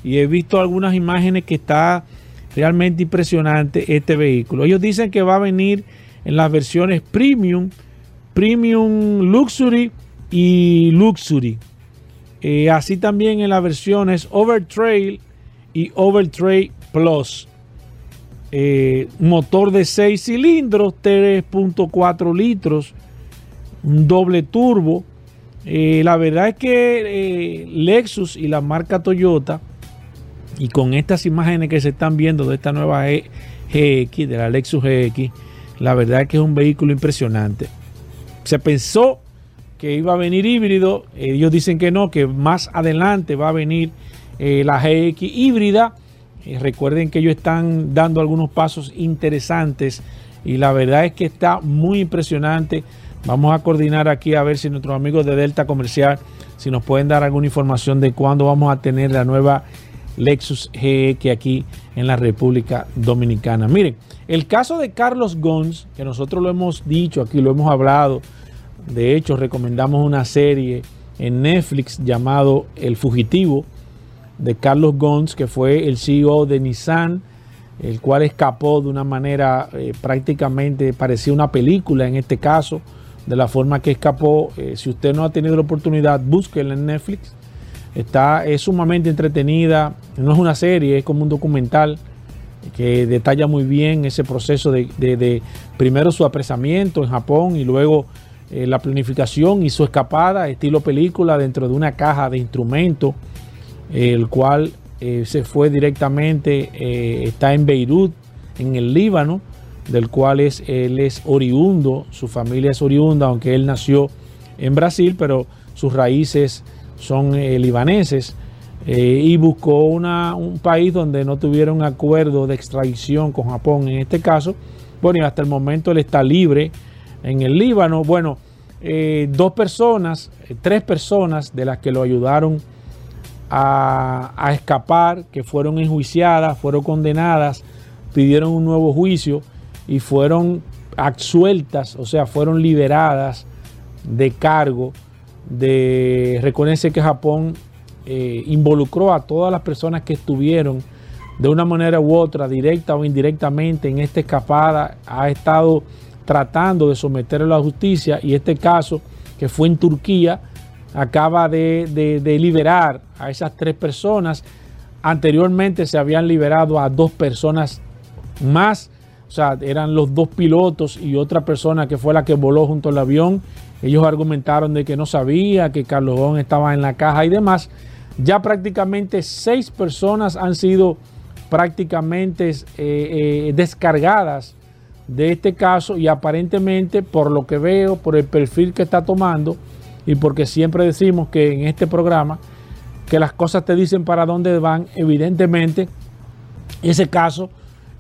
Speaker 2: Y he visto algunas imágenes que está realmente impresionante este vehículo. Ellos dicen que va a venir en las versiones Premium, Premium Luxury y Luxury. Eh, así también en las versiones Overtrail y Overtrail Plus. Eh, motor de 6 cilindros, 3.4 litros, un doble turbo. Eh, la verdad es que Lexus y la marca Toyota, y con estas imágenes que se están viendo de esta nueva G- GX, de la Lexus GX, la verdad es que es un vehículo impresionante. Se pensó que iba a venir híbrido, ellos dicen que no, que más adelante va a venir eh, la GX híbrida. Eh, recuerden que ellos están dando algunos pasos interesantes y la verdad es que está muy impresionante. Vamos a coordinar aquí a ver si nuestros amigos de Delta Comercial, si nos pueden dar alguna información de cuándo vamos a tener la nueva Lexus GX aquí en la República Dominicana. Miren, el caso de Carlos Gons, que nosotros lo hemos dicho aquí, lo hemos hablado, de hecho recomendamos una serie en Netflix llamado El Fugitivo de Carlos Gons, que fue el CEO de Nissan, el cual escapó de una manera eh, prácticamente parecía una película en este caso, de la forma que escapó. Eh, si usted no ha tenido la oportunidad, búsquela en Netflix. Está, es sumamente entretenida, no es una serie, es como un documental que detalla muy bien ese proceso de, primero su apresamiento en Japón y luego eh, la planificación y su escapada, estilo película, dentro de una caja de instrumentos, el cual eh, se fue directamente, eh, está en Beirut, en el Líbano, del cual es, él es oriundo, su familia es oriunda, aunque él nació en Brasil, pero sus raíces son eh, libaneses. eh, y buscó una- un país donde no tuvieron acuerdo de extradición con Japón en este caso. Bueno, y hasta el momento él está libre en el Líbano. Bueno, eh, dos personas, eh, tres personas de las que lo ayudaron a escapar, que fueron enjuiciadas, fueron condenadas, pidieron un nuevo juicio y fueron absueltas, o sea, fueron liberadas de cargo de reconoce que Japón eh, involucró a todas las personas que estuvieron de una manera u otra, directa o indirectamente, en esta escapada, ha estado tratando de someterlo a la justicia y este caso, que fue en Turquía, acaba de, de- de liberar a esas tres personas. Anteriormente se habían liberado a dos personas más, o sea, eran los dos pilotos y otra persona que fue la que voló junto al avión. Ellos argumentaron de que no sabía, que Carlos Gon estaba en la caja y demás. Ya prácticamente seis personas han sido prácticamente eh, eh, descargadas de este caso y aparentemente por lo que veo, por el perfil que está tomando y porque siempre decimos que en este programa que las cosas te dicen para dónde van, evidentemente ese caso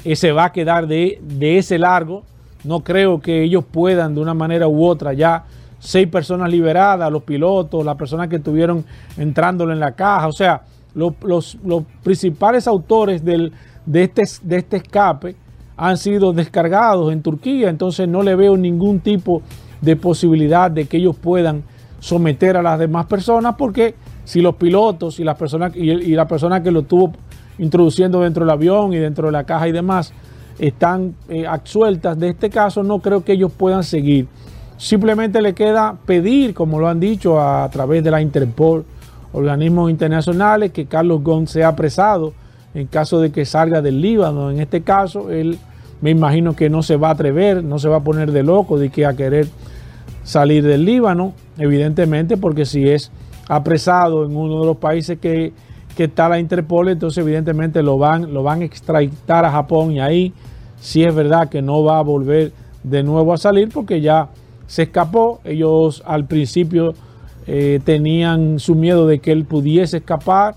Speaker 2: eh, se va a quedar de, de ese largo. No creo que ellos puedan de una manera u otra ya seis personas liberadas, los pilotos, las personas que estuvieron entrándole en la caja, o sea, lo- los, los principales autores del- de, este, de este escape han sido descargados en Turquía, entonces no le veo ningún tipo de posibilidad de que ellos puedan someter a las demás personas porque si los pilotos y las personas y, y la persona que lo estuvo introduciendo dentro del avión y dentro de la caja y demás están eh, absueltas de este caso, no creo que ellos puedan seguir. Simplemente le queda pedir, como lo han dicho a, través de la Interpol, organismos internacionales, que Carlos Gon sea apresado en caso de que salga del Líbano. En este caso, él me imagino que no se va a atrever, no se va a poner de loco de que a querer salir del Líbano, evidentemente, porque si es apresado en uno de los países que, que está la Interpol, entonces evidentemente lo van, lo van a extraditar a Japón y ahí sí es verdad que no va a volver de nuevo a salir porque ya se escapó. Ellos al principio eh, tenían su miedo de que él pudiese escapar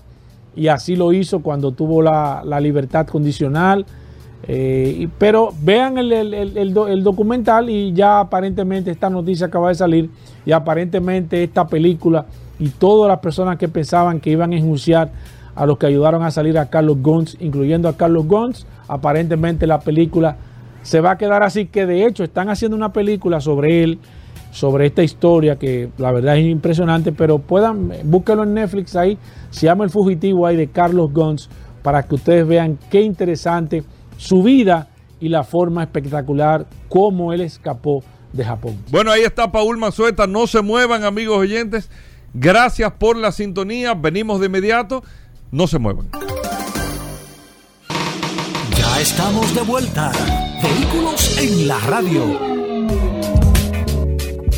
Speaker 2: y así lo hizo cuando tuvo la, la libertad condicional. Eh, pero vean el, el, el, el, documental y ya aparentemente esta noticia acaba de salir y aparentemente esta película y todas las personas que pensaban que iban a enjuiciar a los que ayudaron a salir a Carlos Gons, incluyendo a Carlos Gons, aparentemente la película se va a quedar así que de hecho están haciendo una película sobre él, sobre esta historia que la verdad es impresionante, pero puedan, búsquelo en Netflix ahí, se llama El Fugitivo ahí de Carlos Gons, para que ustedes vean qué interesante su vida y la forma espectacular como él escapó de Japón.
Speaker 1: Bueno, ahí está Paul Manzueta, no se muevan amigos oyentes, gracias por la sintonía, venimos de inmediato, no se muevan.
Speaker 4: Estamos de vuelta. Vehículos en la radio.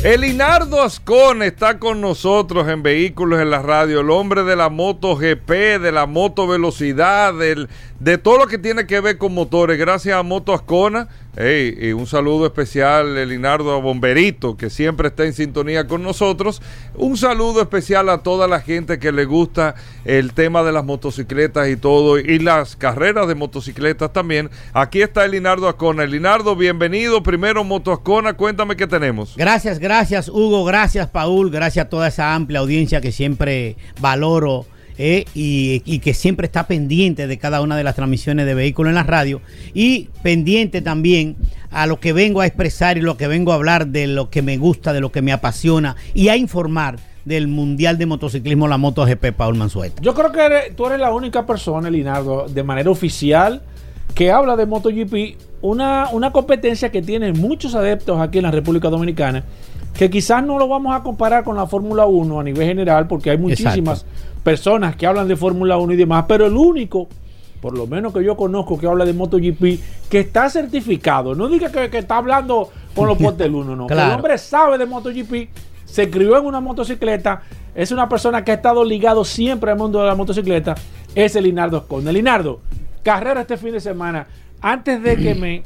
Speaker 1: Elinardo Ascon está con nosotros en Vehículos en la Radio, el hombre de la moto GP, de la moto velocidad, del, de todo lo que tiene que ver con motores. Gracias a Moto Ascona. Y un saludo especial, Elinardo Bomberito, que siempre está en sintonía con nosotros. Un saludo especial a toda la gente que le gusta el tema de las motocicletas y todo, y las carreras de motocicletas también. Aquí está Elinardo Ascona. Elinardo, bienvenido. Primero, Moto Ascona, cuéntame qué tenemos.
Speaker 5: Gracias, gracias, Hugo. Gracias, Paul. Gracias a toda esa amplia audiencia que siempre valoro eh, y, y, que siempre está pendiente de cada una de las transmisiones de vehículos en la radio y pendiente también a lo que vengo a expresar y lo que vengo a hablar de lo que me gusta, de lo que me apasiona y a informar del Mundial de Motociclismo, la MotoGP, Paul Mansueta.
Speaker 2: Yo creo que eres, tú eres la única persona, Linardo, de manera oficial que habla de MotoGP, una, una competencia que tiene muchos adeptos aquí en la República Dominicana, que quizás no lo vamos a comparar con la Fórmula 1 a nivel general, porque hay muchísimas Exacto. Personas que hablan de Fórmula 1 y demás, pero el único, por lo menos que yo conozco, que habla de MotoGP, que está certificado, no diga que, que está hablando con los 1, no, claro. el hombre sabe de MotoGP, se crió en una motocicleta, es una persona que ha estado ligado siempre al mundo de la motocicleta, es el Linardo Esconde. Linardo, carrera este fin de semana. Antes de que me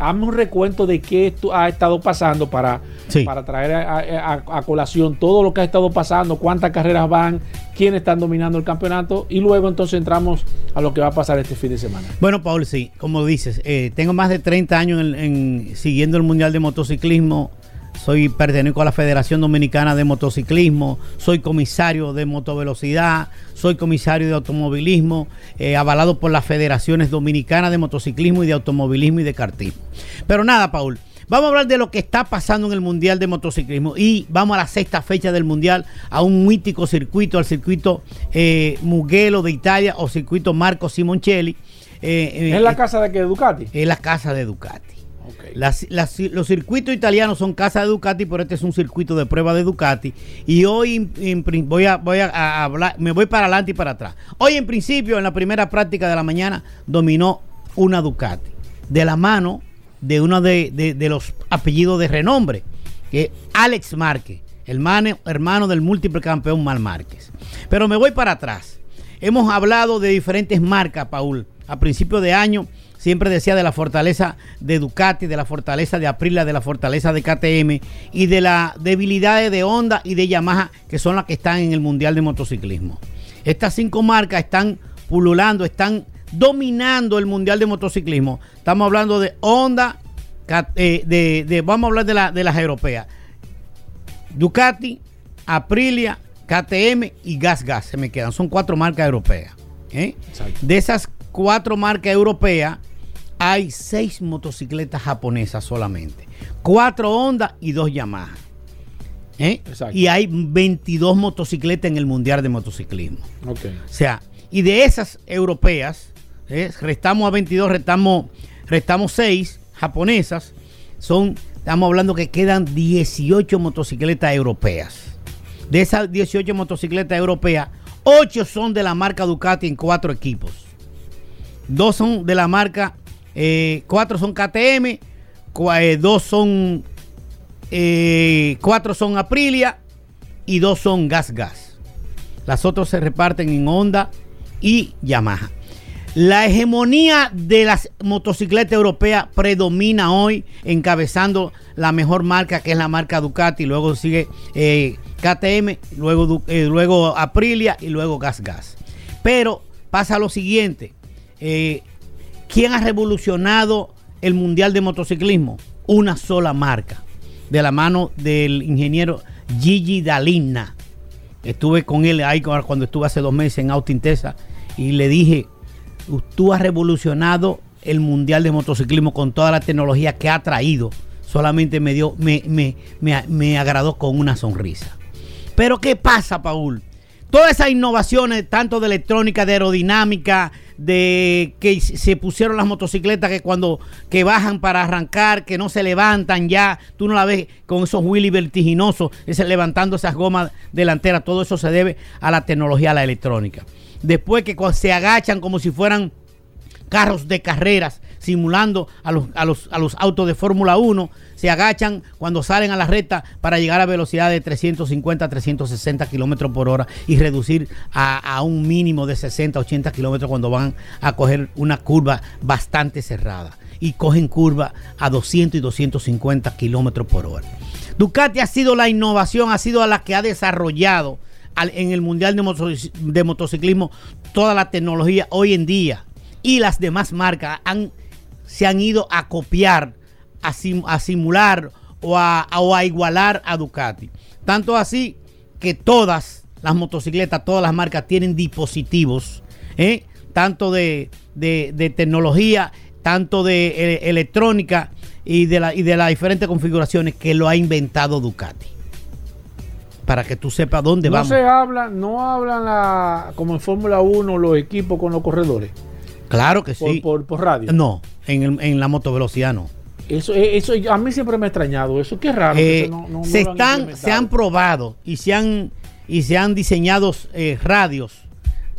Speaker 2: hazme un recuento de qué ha estado pasando para, sí. para traer a, a, a, colación todo lo que ha estado pasando, cuántas carreras van, quiénes están dominando el campeonato y luego entonces entramos a lo que va a pasar este fin de semana.
Speaker 5: Bueno, Paul, sí, como dices, eh, tengo más de 30 años en, en, siguiendo el Mundial de Motociclismo soy pertenezco a la Federación Dominicana de Motociclismo, soy comisario de motovelocidad, soy comisario de automovilismo, eh, avalado por las Federaciones Dominicanas de Motociclismo y de Automovilismo y de Kartismo. Pero nada, Paul, vamos a hablar de lo que está pasando en el Mundial de Motociclismo y vamos a la sexta fecha del Mundial, a un mítico circuito, al circuito eh, Mugello de Italia o circuito Marco Simoncelli.
Speaker 2: Eh, ¿Es la casa de que Ducati?
Speaker 5: Es la casa de Ducati. Okay. Las, los circuitos italianos son casa de Ducati, pero este es un circuito de prueba de Ducati. Y hoy voy, a, hablar, me voy para adelante y para atrás. Hoy en principio, en la primera práctica de la mañana, dominó una Ducati. De la mano de uno de los apellidos de renombre, que es Alex Márquez, hermano, hermano del múltiple campeón Mal Márquez. Pero me voy para atrás. Hemos hablado de diferentes marcas, Paul. A principio de año siempre decía de la fortaleza de Ducati, de la fortaleza de Aprilia, de la fortaleza de KTM y de las debilidades de Honda y de Yamaha, que son las que están en el Mundial de Motociclismo. Estas cinco marcas están pululando, están dominando el Mundial de Motociclismo. Estamos hablando de Honda, de, de, de vamos a hablar de, la, de las europeas. Ducati, Aprilia, KTM y Gas Gas se me quedan. Son cuatro marcas europeas. ¿eh? De esas cuatro marcas europeas, hay seis motocicletas japonesas solamente. Cuatro Honda y dos Yamaha. ¿eh? Y hay 22 motocicletas en el Mundial de Motociclismo. O sea, y de esas europeas, ¿eh? restamos a 22, restamos, restamos 6 japonesas, son, estamos hablando que quedan 18 motocicletas europeas. De esas 18 motocicletas europeas, 8 son de la marca Ducati en cuatro equipos. Dos son de la marca, eh, cuatro son KTM, eh, dos son, eh, cuatro son Aprilia y dos son Gas Gas. Las otras se reparten en Honda y Yamaha. La hegemonía de las motocicletas europeas predomina hoy, encabezando la mejor marca, que es la marca Ducati. Luego sigue KTM, luego, luego Aprilia y luego Gas Gas. Pero pasa lo siguiente: ¿quién ha revolucionado el mundial de motociclismo? Una sola marca, de la mano del ingeniero Gigi Dalina. Estuve con él ahí cu- cuando estuve hace dos meses en Austin, Texas, y le dije, tú has revolucionado el mundial de motociclismo con toda la tecnología que ha traído. Solamente me dio, me, me, me, me agradó con una sonrisa. Pero ¿qué pasa, Paul? Todas esas innovaciones, tanto de electrónica, de aerodinámica, de que se pusieron las motocicletas que cuando que bajan para arrancar, que no se levantan ya, tú no la ves con esos wheelies vertiginosos, ese levantando esas gomas delanteras, todo eso se debe a la tecnología, a la electrónica. Después que se agachan como si fueran carros de carreras, simulando a los, a los, a los autos de Fórmula 1, se agachan cuando salen a la recta para llegar a velocidad de 350 a 360 kilómetros por hora y reducir a, a un mínimo de 60 80 kilómetros cuando van a coger una curva bastante cerrada. Y cogen curva a 200 y 250 kilómetros por hora. Ducati ha sido la innovación, ha sido la que ha desarrollado en el Mundial de, de Motociclismo toda la tecnología hoy en día. Y las demás marcas han, se han ido a copiar, a, sim- a simular o a, o a igualar a Ducati. Tanto así que todas las motocicletas, todas las marcas tienen dispositivos, ¿eh? tanto de, de- de tecnología, tanto de eh, electrónica y de, la, y de las diferentes configuraciones que lo ha inventado Ducati. Para que tú sepas dónde
Speaker 2: No
Speaker 5: vamos.
Speaker 2: se habla, no hablan la, como en Fórmula 1 los equipos con los corredores
Speaker 5: Claro que
Speaker 2: por,
Speaker 5: sí.
Speaker 2: por, por radio.
Speaker 5: No, en, el- en la motovelocidad no.
Speaker 2: Eso, eh, eso a mí siempre me ha extrañado eso. Qué raro.
Speaker 5: Eh,
Speaker 2: eso no- no- no
Speaker 5: se están, se han probado y se han y se han diseñado eh, radios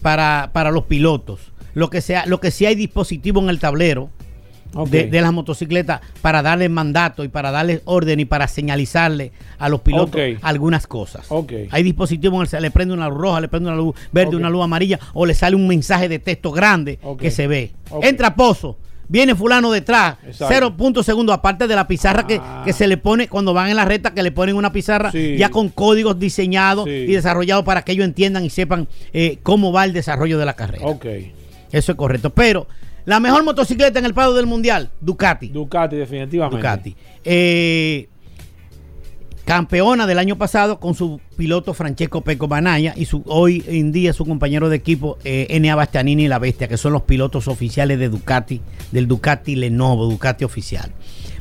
Speaker 5: para, para los pilotos. Lo que sea, lo que sí hay dispositivo en el tablero
Speaker 2: Ok.
Speaker 5: de, de las motocicletas para darle mandato y para darle orden y para señalizarle a los pilotos algunas cosas.
Speaker 2: Ok.
Speaker 5: Hay dispositivos en el le prende una luz roja, le prende una luz verde, una luz amarilla o le sale un mensaje de texto grande que se ve. Entra Pozo. Viene fulano detrás,
Speaker 2: Exacto.
Speaker 5: cero puntos segundos, aparte de la pizarra que,
Speaker 2: Ah.
Speaker 5: que se le pone cuando van en la recta, que le ponen una pizarra
Speaker 2: Sí.
Speaker 5: ya con códigos diseñados
Speaker 2: Sí.
Speaker 5: y desarrollados para que ellos entiendan y sepan eh, cómo va el desarrollo de la carrera. Eso es correcto. Pero la mejor motocicleta en el pado del mundial, Ducati.
Speaker 2: Ducati, definitivamente.
Speaker 5: Ducati. Eh, campeona del año pasado con su piloto Francesco Peco Banaya y su hoy en día su compañero de equipo eh, Enea Bastianini y la Bestia, que son los pilotos oficiales de Ducati, del Ducati Lenovo, Ducati oficial.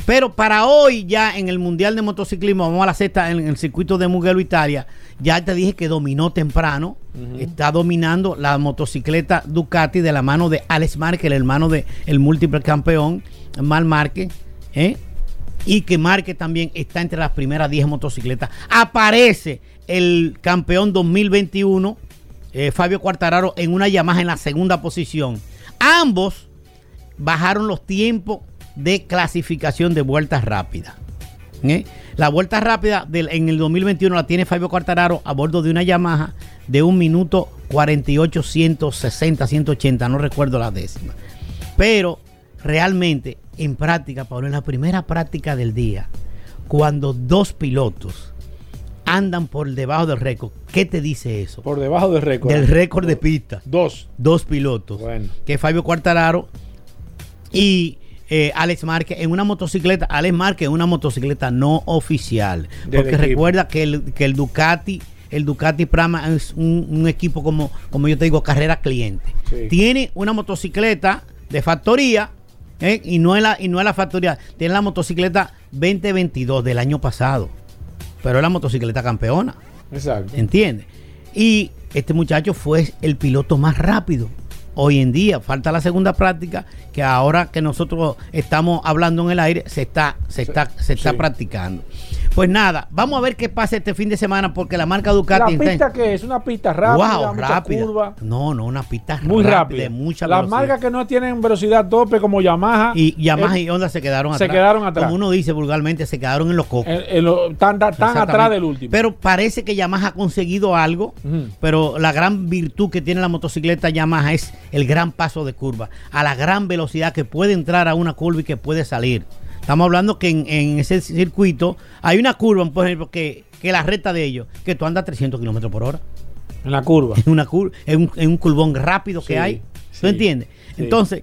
Speaker 5: Pero para hoy ya en el Mundial de Motociclismo, vamos a la sexta en el circuito de Mugello, Italia, ya te dije que dominó temprano, está dominando la motocicleta Ducati de la mano de Alex Márquez, el hermano del el múltiple campeón, Mal Márquez, ¿eh? y que Márquez también está entre las primeras 10 motocicletas. Aparece el campeón 2021, eh, Fabio Quartararo, en una Yamaha en la segunda posición. Ambos bajaron los tiempos de clasificación de vueltas rápidas. ¿eh? La vuelta rápida del- en el 2021 la tiene Fabio Quartararo a bordo de una Yamaha de un minuto 48, 160, 180, no recuerdo la décima. Pero realmente, en práctica, Pablo, en la primera práctica del día, cuando dos pilotos andan por debajo del récord, ¿qué te dice eso?
Speaker 2: Por debajo del récord.
Speaker 5: Del récord de pista.
Speaker 2: Dos.
Speaker 5: Dos pilotos.
Speaker 2: Bueno.
Speaker 5: Que Fabio Quartararo y eh, Alex Márquez en una motocicleta. Alex Márquez en una motocicleta no oficial.
Speaker 2: Del
Speaker 5: porque
Speaker 2: equipo.
Speaker 5: recuerda que el, que el Ducati, el Ducati Prama es un, un equipo como, como yo te digo, carrera cliente.
Speaker 2: Sí.
Speaker 5: Tiene una motocicleta de factoría. ¿eh? Y, no es la, y no es la factoría, tiene la motocicleta 2022 del año pasado. pero es la motocicleta campeona.
Speaker 2: Exacto.
Speaker 5: ¿Entiendes? Y este muchacho fue el piloto más rápido. Hoy en día falta la segunda práctica que ahora que nosotros estamos hablando en el aire se está se está se está
Speaker 2: sí.
Speaker 5: practicando. Pues nada, vamos a ver qué pasa este fin de semana porque la marca Ducati
Speaker 2: ¿La pista que es? ¿Una pista rápida?
Speaker 5: wow, rápida.
Speaker 2: curva?
Speaker 5: No, no, una pista
Speaker 2: Muy rápida.
Speaker 5: de mucha
Speaker 2: Las
Speaker 5: velocidad.
Speaker 2: marcas que no tienen velocidad tope como Yamaha.
Speaker 5: y Yamaha
Speaker 2: eh,
Speaker 5: y Honda se quedaron
Speaker 2: se
Speaker 5: atrás.
Speaker 2: quedaron atrás.
Speaker 5: Como uno dice vulgarmente, se quedaron en los cocos.
Speaker 2: en- en lo- tan, tan atrás del último.
Speaker 5: Pero parece que Yamaha ha conseguido algo, pero la gran virtud que tiene la motocicleta Yamaha es el gran paso de curva, a la gran velocidad que puede entrar a una curva y que puede salir. Estamos hablando que en, en ese circuito hay una curva, por ejemplo, que, que la recta de ellos, que tú andas 300 kilómetros por hora.
Speaker 2: en la curva.
Speaker 5: Es una curva, es un, es un curvón rápido que
Speaker 2: Sí,
Speaker 5: hay.
Speaker 2: sí,
Speaker 5: ¿Tú entiendes?
Speaker 2: sí.
Speaker 5: Entonces,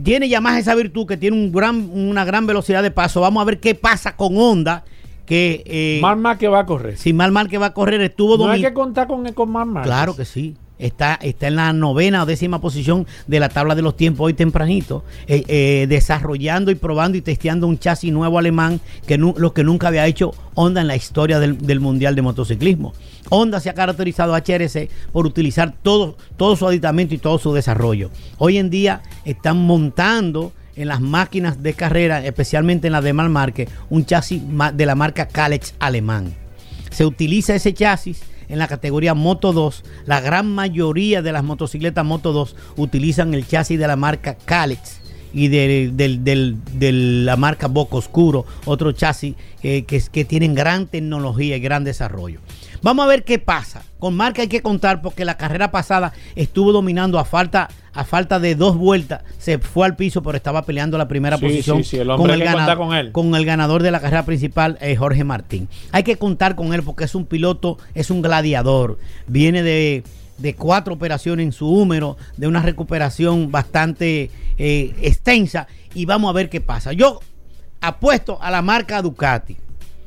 Speaker 5: tiene Yamaha esa virtud que tiene un gran, una gran velocidad de paso. Vamos a ver qué pasa con Honda, que eh,
Speaker 2: Mar Mar que va a correr.
Speaker 5: si mal mal que va a correr estuvo
Speaker 2: no hay que contar con, con Mar Mar.
Speaker 5: Claro que sí. Está, está en la novena o décima posición de la tabla de los tiempos hoy tempranito, eh, eh, desarrollando y probando y testeando un chasis nuevo alemán que lo que nunca había hecho Honda en la historia del, del Mundial de Motociclismo. Honda se ha caracterizado HRC por utilizar todo, todo su aditamento y todo su desarrollo. Hoy en día están montando en las máquinas de carrera, especialmente en la de Malmarque, un chasis de la marca Kalex alemán. Se utiliza ese chasis en la categoría Moto 2. La gran mayoría de las motocicletas Moto 2 utilizan el chasis de la marca Kalex y de la marca Boca Oscuro, otro chasis eh, que, que tienen gran tecnología y gran desarrollo. Vamos a ver qué pasa. Con marca hay que contar porque la carrera pasada estuvo dominando a falta, a falta de dos vueltas. Se fue al piso, pero estaba peleando la primera
Speaker 2: Sí,
Speaker 5: posición
Speaker 2: sí, sí, el hay que contar con él.
Speaker 5: con el ganador de la carrera principal, eh, Jorge Martín. Hay que contar con él porque es un piloto, es un gladiador. Viene de, de cuatro operaciones en su húmero, de una recuperación bastante eh, extensa. Y vamos a ver qué pasa. Yo apuesto a la marca Ducati.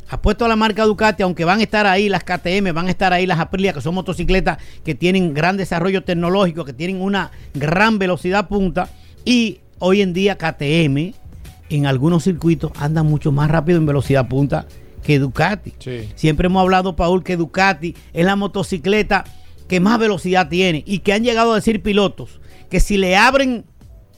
Speaker 5: Apuesto a la marca Ducati, aunque van a estar ahí las KTM, van a estar ahí las Aprilia, que son motocicletas que tienen gran desarrollo tecnológico, que tienen una gran velocidad punta. Y hoy en día KTM en algunos circuitos anda mucho más rápido en velocidad punta que Ducati.
Speaker 2: Sí.
Speaker 5: Siempre hemos hablado, Paul, que Ducati es la motocicleta que más velocidad tiene y que han llegado a decir pilotos que si le abren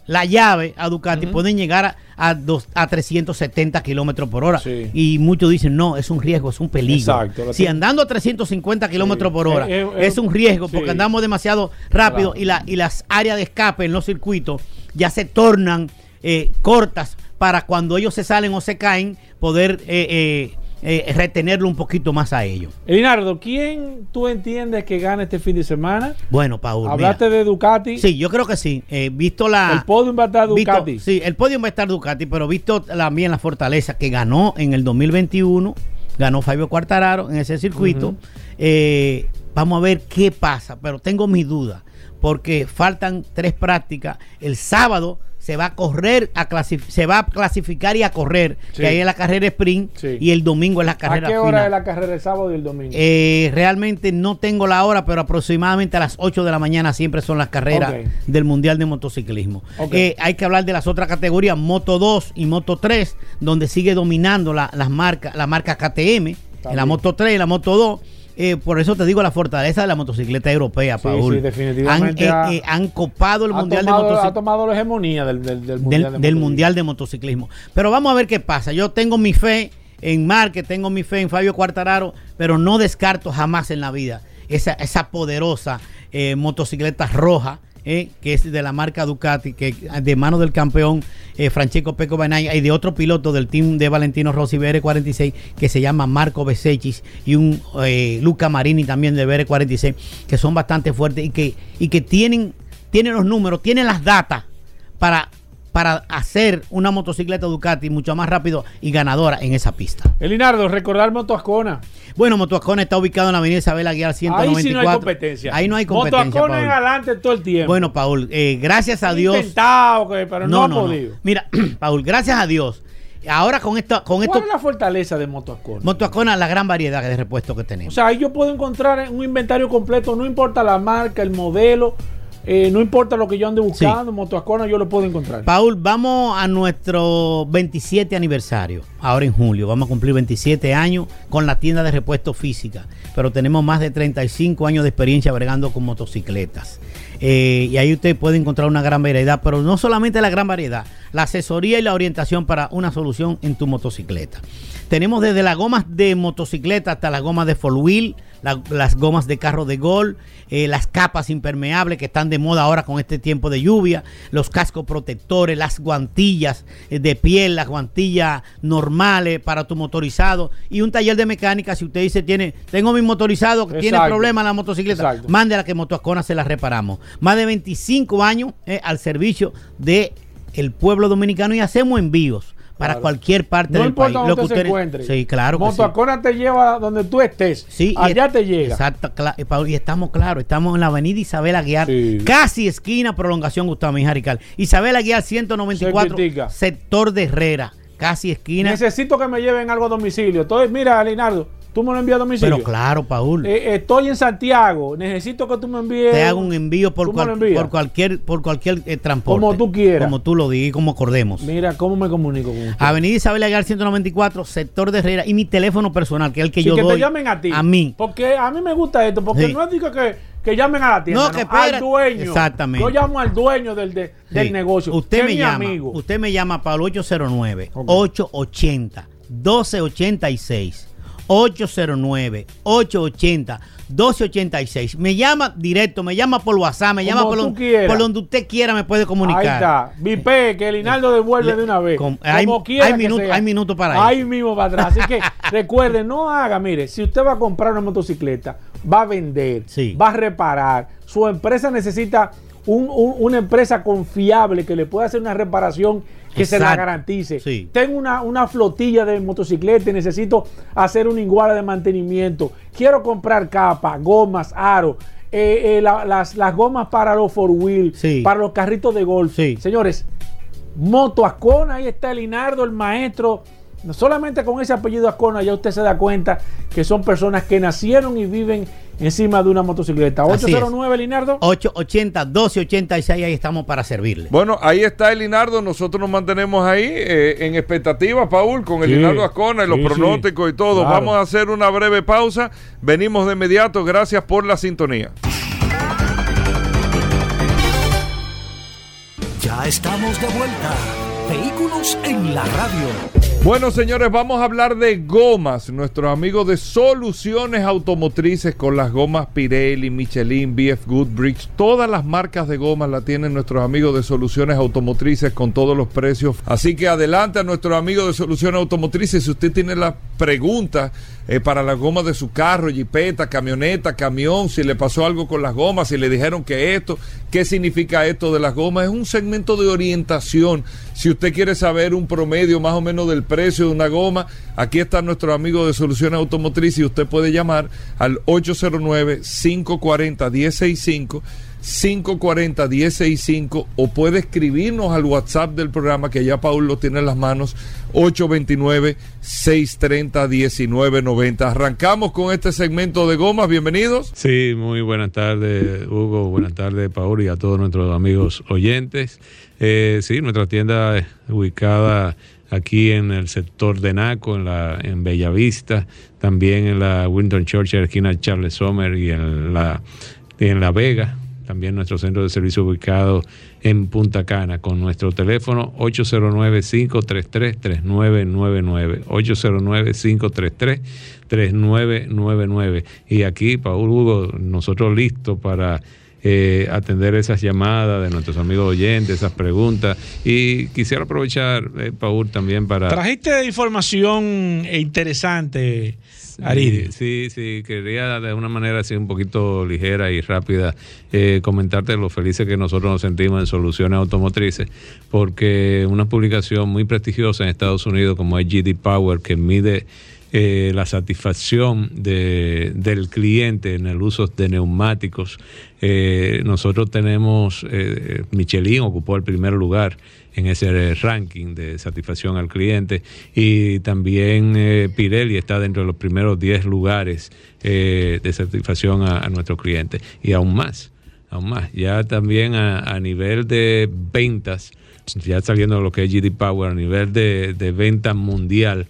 Speaker 5: la llave a Ducati pueden llegar a, a, dos- a 370 kilómetros por hora.
Speaker 2: Sí.
Speaker 5: Y muchos dicen, no, es un riesgo, es un peligro.
Speaker 2: Exacto,
Speaker 5: Si andando a 350 kilómetros por hora
Speaker 2: Eh, eh,
Speaker 5: es un riesgo porque andamos demasiado rápido
Speaker 2: Claro.
Speaker 5: y, la, y las áreas de escape en los circuitos ya se tornan eh, cortas para cuando ellos se salen o se caen poder eh, eh, retenerlo un poquito más a ellos.
Speaker 2: Elinardo, ¿quién tú entiendes que gana este fin de semana?
Speaker 5: Bueno, Paul.
Speaker 2: Hablaste
Speaker 5: mira.
Speaker 2: de Ducati.
Speaker 5: Sí, yo creo que sí. Eh, visto la.
Speaker 2: El podium va a estar
Speaker 5: visto-
Speaker 2: Ducati.
Speaker 5: sí, el podio va a estar Ducati, pero visto también la fortaleza que ganó en el 2021, ganó Fabio Quartararo en ese circuito. Eh, vamos a ver qué pasa, pero tengo mis dudas, porque faltan tres prácticas. El sábado se va a correr, a se va a clasificar y a correr,
Speaker 2: Sí.
Speaker 5: que ahí es la carrera sprint
Speaker 2: Sí.
Speaker 5: y el domingo es la
Speaker 2: ¿A
Speaker 5: carrera
Speaker 2: qué hora
Speaker 5: final.
Speaker 2: es la carrera el sábado y el domingo?
Speaker 5: Eh, realmente no tengo la hora, pero aproximadamente a las 8 de la mañana siempre son las carreras del Mundial de Motociclismo. Eh, hay que hablar de las otras categorías, Moto 2 y Moto 3, donde sigue dominando la, las marcas, la marca KTM, en la. Moto 3 y la Moto 2. Eh, por eso te digo la fortaleza de la motocicleta europea, Paul.
Speaker 2: sí, definitivamente
Speaker 5: Han,
Speaker 2: ha-
Speaker 5: eh, eh, han copado el Mundial de Motociclismo
Speaker 2: ha tomado la hegemonía del, del, del
Speaker 5: del,
Speaker 2: Mundial. de
Speaker 5: del
Speaker 2: Motociclismo.
Speaker 5: Mundial de Motociclismo. Pero vamos a ver qué pasa. Yo tengo mi fe en Márquez, tengo mi fe en Fabio Quartararo, pero no descarto jamás en la vida esa, esa poderosa eh, motocicleta roja. Eh, que es de la marca Ducati, que de mano del campeón eh, Francesco Peco Banaya y de otro piloto del team de Valentino Rossi BR46 que se llama Marco Besechis y un eh, Luca Marini también de BR46 que son bastante fuertes y que, y que tienen, tienen los números, tienen las datas para, para hacer una motocicleta Ducati mucho más rápido y ganadora en esa pista.
Speaker 2: Elinardo, recordar Motoascona.
Speaker 5: Bueno, Motoacona está ubicado en la avenida Isabel Aguiar 194.
Speaker 2: Ahí sí no hay competencia.
Speaker 5: Ahí no hay competencia,
Speaker 2: Motoascona en
Speaker 5: Paul.
Speaker 2: adelante todo el tiempo.
Speaker 5: Bueno, Paul, eh, gracias a Dios.
Speaker 2: intentado, pero no, ha podido.
Speaker 5: Mira, Paul, gracias a Dios. Ahora con esto, con esto,
Speaker 2: ¿Cuál es la fortaleza de Motoascona?
Speaker 5: Motoacona, la gran variedad de repuestos que
Speaker 2: O
Speaker 5: tenemos.
Speaker 2: sea, ahí yo puedo encontrar un inventario completo, no importa la marca, el modelo, eh, no importa lo que yo ande buscando, Motoascona yo lo puedo encontrar.
Speaker 5: Paul, vamos a nuestro 27 aniversario, ahora en julio. Vamos a cumplir 27 años con la tienda de repuesto física, pero tenemos más de 35 años de experiencia bregando con motocicletas. Eh, y ahí usted puede encontrar una gran variedad, pero no solamente la gran variedad, la asesoría y la orientación para una solución en tu motocicleta. Tenemos desde las gomas de motocicleta hasta las gomas de four wheel, la- las gomas de carro de gol, eh, las capas impermeables que están de moda ahora con este tiempo de lluvia, los cascos protectores, las guantillas eh, de piel, las guantillas normales para tu motorizado y un taller de mecánica. Si usted dice, tiene, tengo mi motorizado que tiene en la motocicleta, mándela que Motoascona se la reparamos. Más de 25 años eh, al servicio de el pueblo dominicano y hacemos envíos para
Speaker 2: Claro.
Speaker 5: cualquier parte
Speaker 2: No
Speaker 5: del país.
Speaker 2: donde
Speaker 5: que
Speaker 2: usted se encuentre.
Speaker 5: Sí, claro. sí.
Speaker 2: Motoacona te lleva donde tú estés.
Speaker 5: Sí,
Speaker 2: Allá te llega.
Speaker 5: Exacto, eh, y estamos claros, estamos en la avenida Isabel Aguiar,
Speaker 2: Sí.
Speaker 5: casi esquina prolongación Gustavo Mijarical. Isabel Aguiar 194,
Speaker 2: Cerquitica.
Speaker 5: sector de Herrera, casi esquina.
Speaker 2: Necesito que me lleven algo a domicilio. Entonces, mira, Leonardo, tú me lo envías a domicilio.
Speaker 5: Pero claro, Paul.
Speaker 2: Eh, estoy en Santiago. Necesito que tú me envíes.
Speaker 5: te hago un envío por, cual-
Speaker 2: envías.
Speaker 5: cualquier por cualquier eh, transporte.
Speaker 2: Como tú quieras.
Speaker 5: Como tú lo digas y como acordemos.
Speaker 2: Mira, ¿cómo me comunico con usted?
Speaker 5: Avenida Isabel Aguiar 194, sector de Herrera y mi teléfono personal, que es el que
Speaker 2: Sí,
Speaker 5: yo
Speaker 2: que
Speaker 5: doy.
Speaker 2: te llamen a ti.
Speaker 5: A mí.
Speaker 2: Porque a mí me gusta esto. Porque
Speaker 5: Sí.
Speaker 2: no es digo que, que llamen a la tienda.
Speaker 5: No,
Speaker 2: No,
Speaker 5: que
Speaker 2: al
Speaker 5: espera-
Speaker 2: dueño.
Speaker 5: Exactamente.
Speaker 2: Yo llamo al dueño del, de- del negocio.
Speaker 5: Usted me llama.
Speaker 2: amigo.
Speaker 5: Usted me llama para el 809
Speaker 2: Ok.
Speaker 5: 880 1286. 809 880 1286. Me llama directo, me llama por WhatsApp, me llama por, donde usted quiera me puede comunicar.
Speaker 2: Ahí está. Vipe, que el Hinaldo devuelve de una vez.
Speaker 5: Com- hay-
Speaker 2: Como quiera
Speaker 5: hay
Speaker 2: que
Speaker 5: minuto- para
Speaker 2: Ahí mismo para atrás. Así que recuerde, no haga, mire, si usted va a comprar una motocicleta, va a vender,
Speaker 5: Sí.
Speaker 2: va a reparar, su empresa necesita un- un- una empresa confiable que le pueda hacer una reparación que se la garantice.
Speaker 5: Sí.
Speaker 2: Tengo una, una flotilla de motocicletas y necesito hacer un igual de mantenimiento. Quiero comprar capa, gomas, aro. eh, eh, la- las, las gomas para los four wheel,
Speaker 5: Sí.
Speaker 2: para los carritos de golf.
Speaker 5: Sí.
Speaker 2: Señores, Moto Ascona, ahí está el Linardo, el maestro. Solamente con ese apellido Ascona, ya usted se da cuenta que son personas que nacieron y viven encima de una motocicleta.
Speaker 5: Así es.
Speaker 2: 809 Linardo.
Speaker 5: 880 1286, ahí estamos para servirle.
Speaker 1: Bueno, ahí está el Linardo. Nosotros nos mantenemos ahí eh, en expectativa, Paul, con el
Speaker 2: Sí,
Speaker 1: Linardo Ascona y los
Speaker 2: sí,
Speaker 1: pronósticos
Speaker 2: sí.
Speaker 1: y todo.
Speaker 2: Claro.
Speaker 1: Vamos a hacer una breve pausa. Venimos de inmediato. Gracias por la sintonía.
Speaker 4: Ya estamos de vuelta. Vehículos en la radio.
Speaker 1: Bueno, señores, vamos a hablar de gomas. Nuestros amigos de Soluciones Automotrices con las gomas Pirelli, Michelin, BF Goodrich. Todas las marcas de gomas la tienen nuestros amigos de Soluciones Automotrices con todos los precios. Así que adelante a nuestros amigos de Soluciones Automotrices. Si usted tiene las preguntas eh, para las gomas de su carro, jipeta, camioneta, camión, si le pasó algo con las gomas, si le dijeron que esto, qué significa esto de las gomas, es un segmento de orientación. Si usted quiere saber un promedio más o menos del precio de una goma, aquí está nuestro amigo de Soluciones Automotrices y usted puede llamar al 809-540-1065. 540-1065 o puede escribirnos al WhatsApp del programa que ya Paul lo tiene en las manos 829-630-1990. Arrancamos con este segmento de gomas, bienvenidos.
Speaker 6: Sí, muy buenas tardes, Hugo. Buenas tardes, Paul, y a todos nuestros amigos oyentes. Eh, sí, nuestra tienda ubicada aquí en el sector de Naco, en, la, en Bellavista, también en la Winton Church, esquina Charles Sommer y en la, en la Vega. También nuestro centro de servicio ubicado en Punta Cana con nuestro teléfono 809-533-3999. 809-533-3999. Y aquí, Paul Hugo, nosotros listos para eh, atender esas llamadas de nuestros amigos oyentes, esas preguntas. Y quisiera aprovechar, eh, Paul, también para...
Speaker 7: Trajiste información interesante, Aridio.
Speaker 6: Sí, sí, quería de una manera así un poquito ligera y rápida eh, comentarte lo felices que nosotros nos sentimos en Soluciones Automotrices, porque una publicación muy prestigiosa en Estados Unidos como es GD Power, que mide eh, la satisfacción de, del cliente en el uso de neumáticos. Eh, nosotros tenemos, eh, Michelin ocupó el primer lugar en ese ranking de satisfacción al cliente y también Pirelli está dentro de los primeros 10 lugares de satisfacción a, a nuestros clientes y aún más. aún más. Ya también a, a nivel de ventas, ya saliendo de lo que es GD Power, a nivel de, de venta mundial,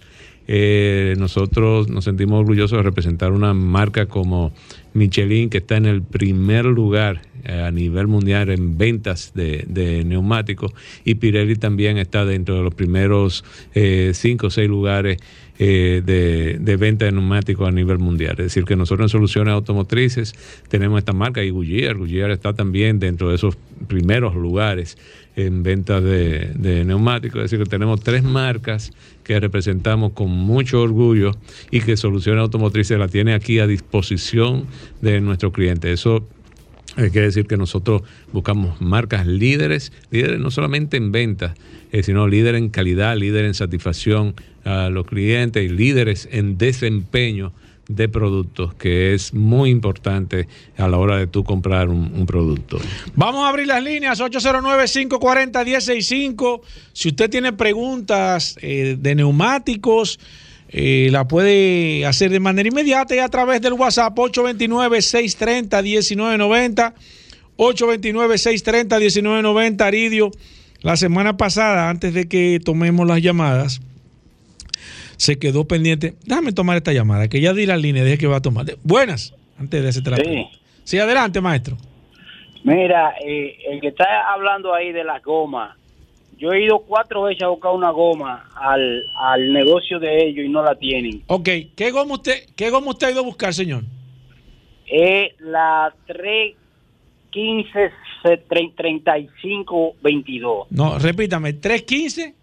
Speaker 6: eh, nosotros nos sentimos orgullosos de representar una marca como Michelin, que está en el primer lugar eh, a nivel mundial en ventas de, de neumáticos, y Pirelli también está dentro de los primeros eh, cinco o seis lugares eh, de, de venta de neumáticos a nivel mundial. Es decir, que nosotros en soluciones automotrices tenemos esta marca y Goodyear. Goodyear está también dentro de esos primeros lugares en ventas de, de neumáticos. Es decir, que tenemos tres marcas que representamos con mucho orgullo y que Soluciones Automotrices la tiene aquí a disposición de nuestros clientes. Eso eh, quiere decir que nosotros buscamos marcas líderes, líderes no solamente en ventas, eh, sino líderes en calidad, líderes en satisfacción a los clientes y líderes en desempeño de productos, que es muy importante a la hora de tú comprar un, un producto.
Speaker 2: Vamos a abrir las líneas 809-540-165. Si usted tiene preguntas eh, de neumáticos, eh, la puede hacer de manera inmediata y a través del WhatsApp 829-630-1990. 829-630-1990, Aridio. La semana pasada, antes de que tomemos las llamadas, se quedó pendiente. Déjame tomar esta llamada, que ya di la línea, dije que va a tomar. Buenas, antes de ese trato.
Speaker 8: Sí.
Speaker 2: Sí, adelante, maestro.
Speaker 8: Mira, eh, el que está hablando ahí de las gomas, yo he ido cuatro veces a buscar una goma al, al negocio de ellos y no la tienen.
Speaker 2: Ok, ¿qué goma usted, qué goma usted ha ido a buscar, señor?
Speaker 8: Es la 315 35 22.
Speaker 2: No, repítame, 315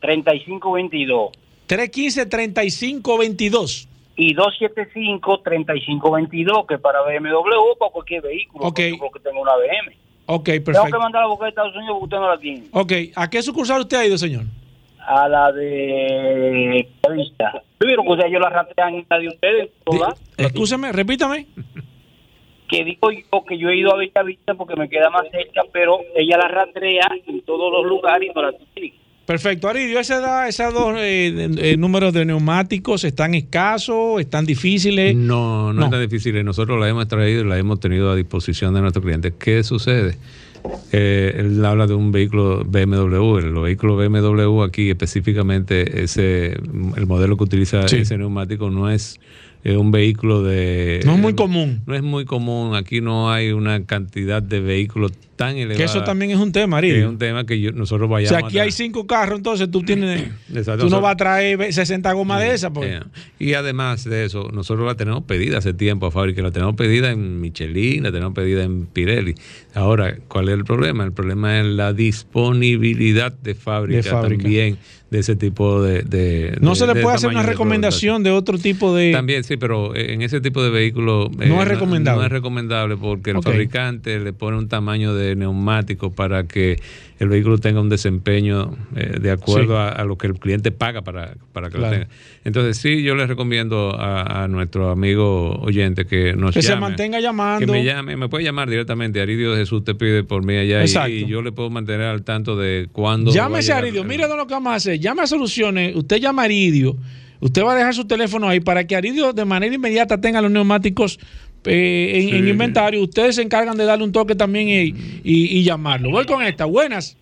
Speaker 8: 35 22
Speaker 2: 315 35 22.
Speaker 8: y 275 35 22 que para BMW o para cualquier vehículo,
Speaker 2: Ok.
Speaker 8: porque tengo una BM.
Speaker 2: Ok,
Speaker 8: Tengo que
Speaker 2: perfecto.
Speaker 8: mandar a buscar a Estados Unidos porque usted no la tiene.
Speaker 2: Ok, ¿a qué sucursal usted ha ido, señor?
Speaker 8: A la de Vista. Pero que o sea, yo la ratean en la de ustedes, todas.
Speaker 2: Escúcheme, repítame.
Speaker 8: que digo yo que yo he ido a Vista Vista porque me queda más cerca, pero ella la rastrea en todos los lugares y no la tiene.
Speaker 2: Perfecto, Aridio, esa esos dos eh, eh, números de neumáticos están escasos, están difíciles.
Speaker 6: No, no,
Speaker 2: No.
Speaker 6: es tan difícil. Nosotros la hemos traído y la hemos tenido a disposición de nuestros clientes. ¿Qué sucede? Eh, él habla de un vehículo BMW. El vehículo BMW aquí específicamente, ese, el modelo que utiliza
Speaker 2: Sí.
Speaker 6: ese neumático no es eh, un vehículo de...
Speaker 2: No es muy común.
Speaker 6: No es muy común. Aquí no hay una cantidad de vehículos tan elevada.
Speaker 2: Que eso también es un tema,
Speaker 6: que es un tema que yo- nosotros
Speaker 2: O
Speaker 6: vayamos
Speaker 2: sea, aquí
Speaker 6: a
Speaker 2: hay cinco carros, entonces tú tienes,
Speaker 6: Exacto.
Speaker 2: tú no vas a traer ve- 60 gomas de esas. Pues.
Speaker 6: eh, y además de eso, nosotros la tenemos pedida hace tiempo a fábrica, la tenemos pedida en Michelin, la tenemos pedida en Pirelli. Ahora, ¿cuál es el problema? El problema es la disponibilidad de fábrica,
Speaker 2: De fábrica.
Speaker 6: también de ese tipo de... de-
Speaker 2: No
Speaker 6: de-
Speaker 2: se le
Speaker 6: de
Speaker 2: puede hacer una recomendación de otro tipo de...
Speaker 6: También, sí, pero en ese tipo de vehículos... eh,
Speaker 2: No es recomendable.
Speaker 6: No, es recomendable porque el fabricante le pone un tamaño de neumático para que el vehículo tenga un desempeño eh, de acuerdo
Speaker 2: Sí.
Speaker 6: a, a lo que el cliente paga para, para que
Speaker 2: Claro.
Speaker 6: lo tenga. Entonces, sí, yo les recomiendo a, a nuestro amigo oyente que nos
Speaker 2: que se mantenga llamando.
Speaker 6: Que me llame, me puede llamar directamente. Aridio Jesús te pide por mí allá y- y, yo le puedo mantener al tanto de cuándo.
Speaker 2: Llámese a Aridio. Mire lo que vamos a hacer. Llame a Soluciones. Usted llama a Aridio. Usted va a dejar su teléfono ahí para que Aridio de manera inmediata tenga los neumáticos eh, en,
Speaker 6: Sí.
Speaker 2: en inventario. Ustedes se encargan de darle un toque también y, y- y llamarlo. Voy con esta. Buenas.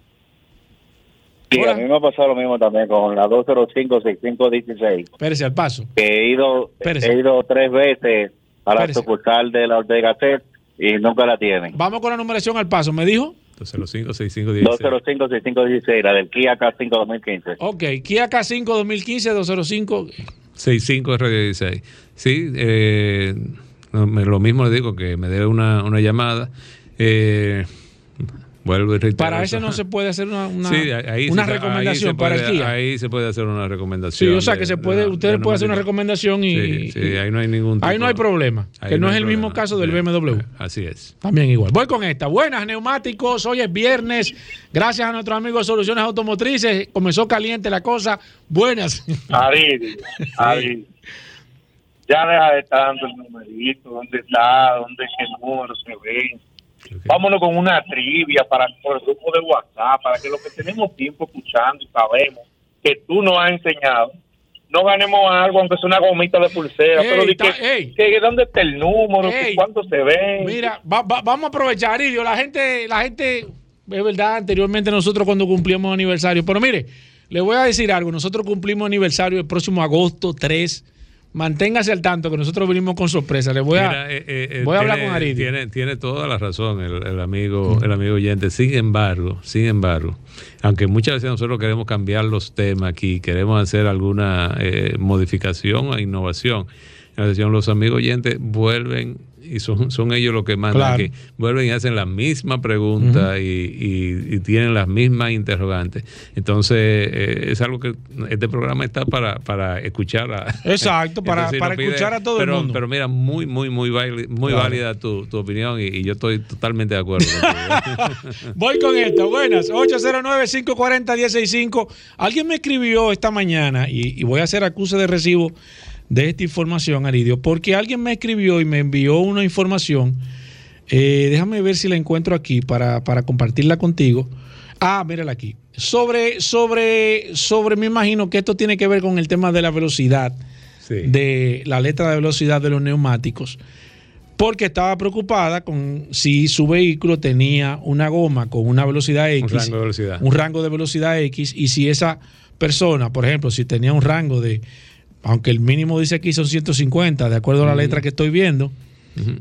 Speaker 7: Sí,
Speaker 2: Hola.
Speaker 7: a mí me ha pasado lo mismo también con la 205-6516,
Speaker 2: Espérese al paso.
Speaker 7: que he ido, he ido tres veces a la sucursal de la Ortega Set y nunca la tienen.
Speaker 2: Vamos con la numeración al paso. ¿Me dijo?
Speaker 6: 205-6516.
Speaker 7: 205-6516, la del Kia K5 2015.
Speaker 2: Ok. Kia K5 2015 205.
Speaker 6: 65 es Radio 16. Sí, eh, no, me- lo mismo le digo, que me dé una, una llamada. Eh.
Speaker 2: Para ese
Speaker 6: eso.
Speaker 2: no se puede hacer una, una,
Speaker 6: Sí, ahí
Speaker 2: una
Speaker 6: se- ahí
Speaker 2: recomendación
Speaker 6: se
Speaker 2: para el.
Speaker 6: Ahí se puede hacer una
Speaker 2: Sí,
Speaker 6: recomendación.
Speaker 2: o sea que se puede, ustedes
Speaker 6: de
Speaker 2: pueden hacer una recomendación y,
Speaker 6: Sí, sí, ahí no hay ningún
Speaker 2: ahí no hay problema,
Speaker 6: ahí
Speaker 2: que no, es el mismo caso del
Speaker 6: Sí,
Speaker 2: BMW.
Speaker 6: Así es.
Speaker 2: También igual. Voy con esta. Buenas neumáticos. Hoy es viernes. Gracias a nuestro amigo de Soluciones Automotrices. Comenzó caliente la cosa. Buenas.
Speaker 7: Aridio, Aridio. Ya deja de estar dando el numerito, dónde está, dónde es el número se ve. Vámonos con una trivia para por el grupo de WhatsApp, para que los que tenemos tiempo escuchando y sabemos que tú nos has enseñado
Speaker 9: no ganemos algo, aunque sea una gomita de pulsera.
Speaker 2: Ey,
Speaker 9: pero di
Speaker 2: ta-
Speaker 9: que, que ¿dónde está el número? que
Speaker 2: Ey.
Speaker 9: ¿Cuánto se ve?
Speaker 2: Mira, va- va- vamos a aprovechar, Aridio. La gente, la gente, es verdad, anteriormente nosotros cuando cumplíamos aniversario. Pero mire, le voy a decir algo. Nosotros cumplimos aniversario el próximo agosto 3. Manténgase al tanto que nosotros venimos con sorpresa. Le voy a,
Speaker 6: Mira, eh, eh, eh,
Speaker 2: voy a hablar con Aridio.
Speaker 6: Tiene, tiene toda la razón el, el amigo, el amigo oyente. Sin embargo, sin embargo, aunque muchas veces nosotros queremos cambiar los temas aquí, queremos hacer alguna eh, modificación o innovación, en la sesión, los amigos oyentes vuelven y son, son ellos los que mandan
Speaker 2: Claro.
Speaker 6: aquí, vuelven y hacen la misma pregunta y, y- y tienen las mismas interrogantes. Entonces, eh, es algo que este programa está para, para escuchar a,
Speaker 2: Exacto, para- para
Speaker 6: pide-
Speaker 2: escuchar a todo el mundo.
Speaker 6: Pero mira, muy, muy, muy, váli- muy
Speaker 2: Claro.
Speaker 6: válida tu, tu opinión y, y yo estoy totalmente de acuerdo.
Speaker 2: Voy con esto. Buenas. 809-540-165. Alguien me escribió esta mañana y, y voy a hacer acuse de recibo de esta información, Aridio, porque alguien me escribió y me envió una información. Eh, déjame ver si la encuentro aquí para, para compartirla contigo. Ah, mírala aquí. Sobre, sobre, sobre, me imagino que esto tiene que ver con el tema de la velocidad, de la letra de velocidad de los neumáticos porque estaba preocupada con si su vehículo tenía una goma con una velocidad X,
Speaker 6: Un rango de velocidad.
Speaker 2: un rango de velocidad X, y si esa persona, por ejemplo, si tenía un rango de, aunque el mínimo dice aquí son 150, de acuerdo a la letra que estoy viendo,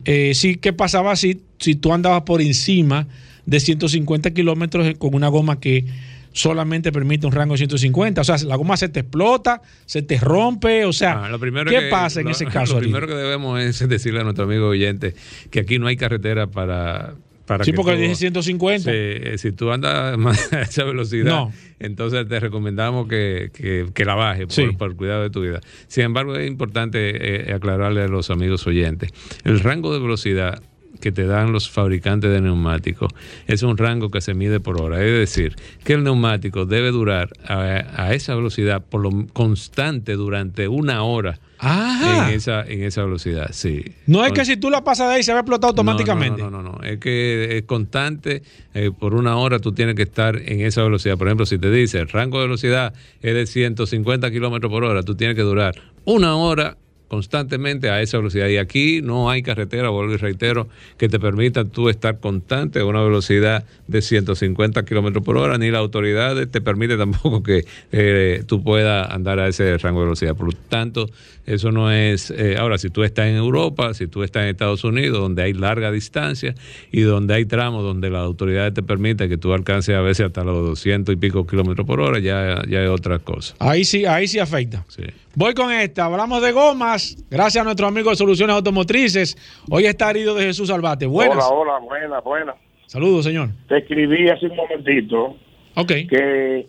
Speaker 2: eh, sí, ¿qué pasaba si, si tú andabas por encima de 150 kilómetros con una goma que solamente permite un rango de 150? O sea, la goma se te explota, se te rompe, o sea,
Speaker 6: Ah, lo primero
Speaker 2: ¿qué
Speaker 6: que-
Speaker 2: pasa en
Speaker 6: lo-
Speaker 2: ese caso?
Speaker 6: Lo primero que debemos es decirle a nuestro amigo oyente que aquí no hay carretera para. Para
Speaker 2: Sí,
Speaker 6: que
Speaker 2: porque
Speaker 6: tú-
Speaker 2: dije 150.
Speaker 6: Sí, eh, si tú andas más a esa velocidad,
Speaker 2: No.
Speaker 6: entonces te recomendamos que, que- que la bajes por,
Speaker 2: Sí.
Speaker 6: por el cuidado de tu vida. Sin embargo, es importante eh, aclararle a los amigos oyentes: el rango de velocidad que te dan los fabricantes de neumáticos es un rango que se mide por hora. Es decir, que el neumático debe durar a, a esa velocidad por lo constante durante una hora
Speaker 2: Ajá.
Speaker 6: en esa, en esa velocidad. Sí.
Speaker 2: No es
Speaker 6: Con-
Speaker 2: que si tú la pasas de ahí se va a explotar automáticamente.
Speaker 6: no, no, no, no, no. Es que es constante. eh, por una hora tú tienes que estar en esa velocidad. Por ejemplo, si te dice el rango de velocidad es de 150 kilómetros por hora, tú tienes que durar una hora constantemente a esa velocidad. Y aquí no hay carretera, vuelvo y reitero, que te permita tú estar constante a una velocidad de 150 kilómetros por hora, ni la autoridad te permite tampoco que eh, tú puedas andar a ese rango de velocidad. Por lo tanto, eso no es. eh, ahora, si tú estás en Europa, si tú estás en Estados Unidos, donde hay larga distancia y donde hay tramos donde las autoridades te permiten que tú alcances a veces hasta los 200 y pico kilómetros por hora, ya, ya es otra cosa.
Speaker 2: Ahí sí, ahí sí afecta.
Speaker 6: Sí.
Speaker 2: Voy con esta. Hablamos de gomas. Gracias a nuestro amigo de Soluciones Automotrices. Hoy está herido de Jesús Albate. Buenas.
Speaker 9: Hola, hola, buenas, buenas.
Speaker 2: Saludos, señor.
Speaker 9: Te escribí hace un momentito
Speaker 2: Ok.
Speaker 9: que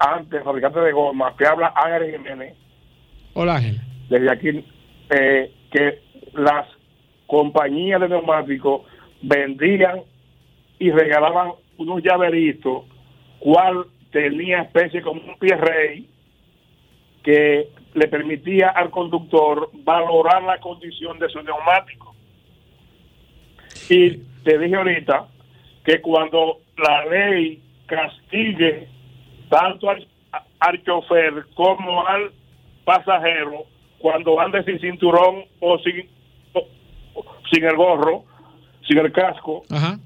Speaker 9: antes, fabricante de goma, que habla Ángel Jiménez,
Speaker 2: Hola, Ángel.
Speaker 9: desde aquí, eh, que las compañías de neumáticos vendían y regalaban unos llaveritos, cual tenía especie como un pie rey, que le permitía al conductor valorar la condición de su neumático. Y te dije ahorita que cuando la ley castigue tanto al, al chofer como al pasajero cuando ande sin cinturón o sin, o- sin el gorro, sin el casco,
Speaker 2: Ajá.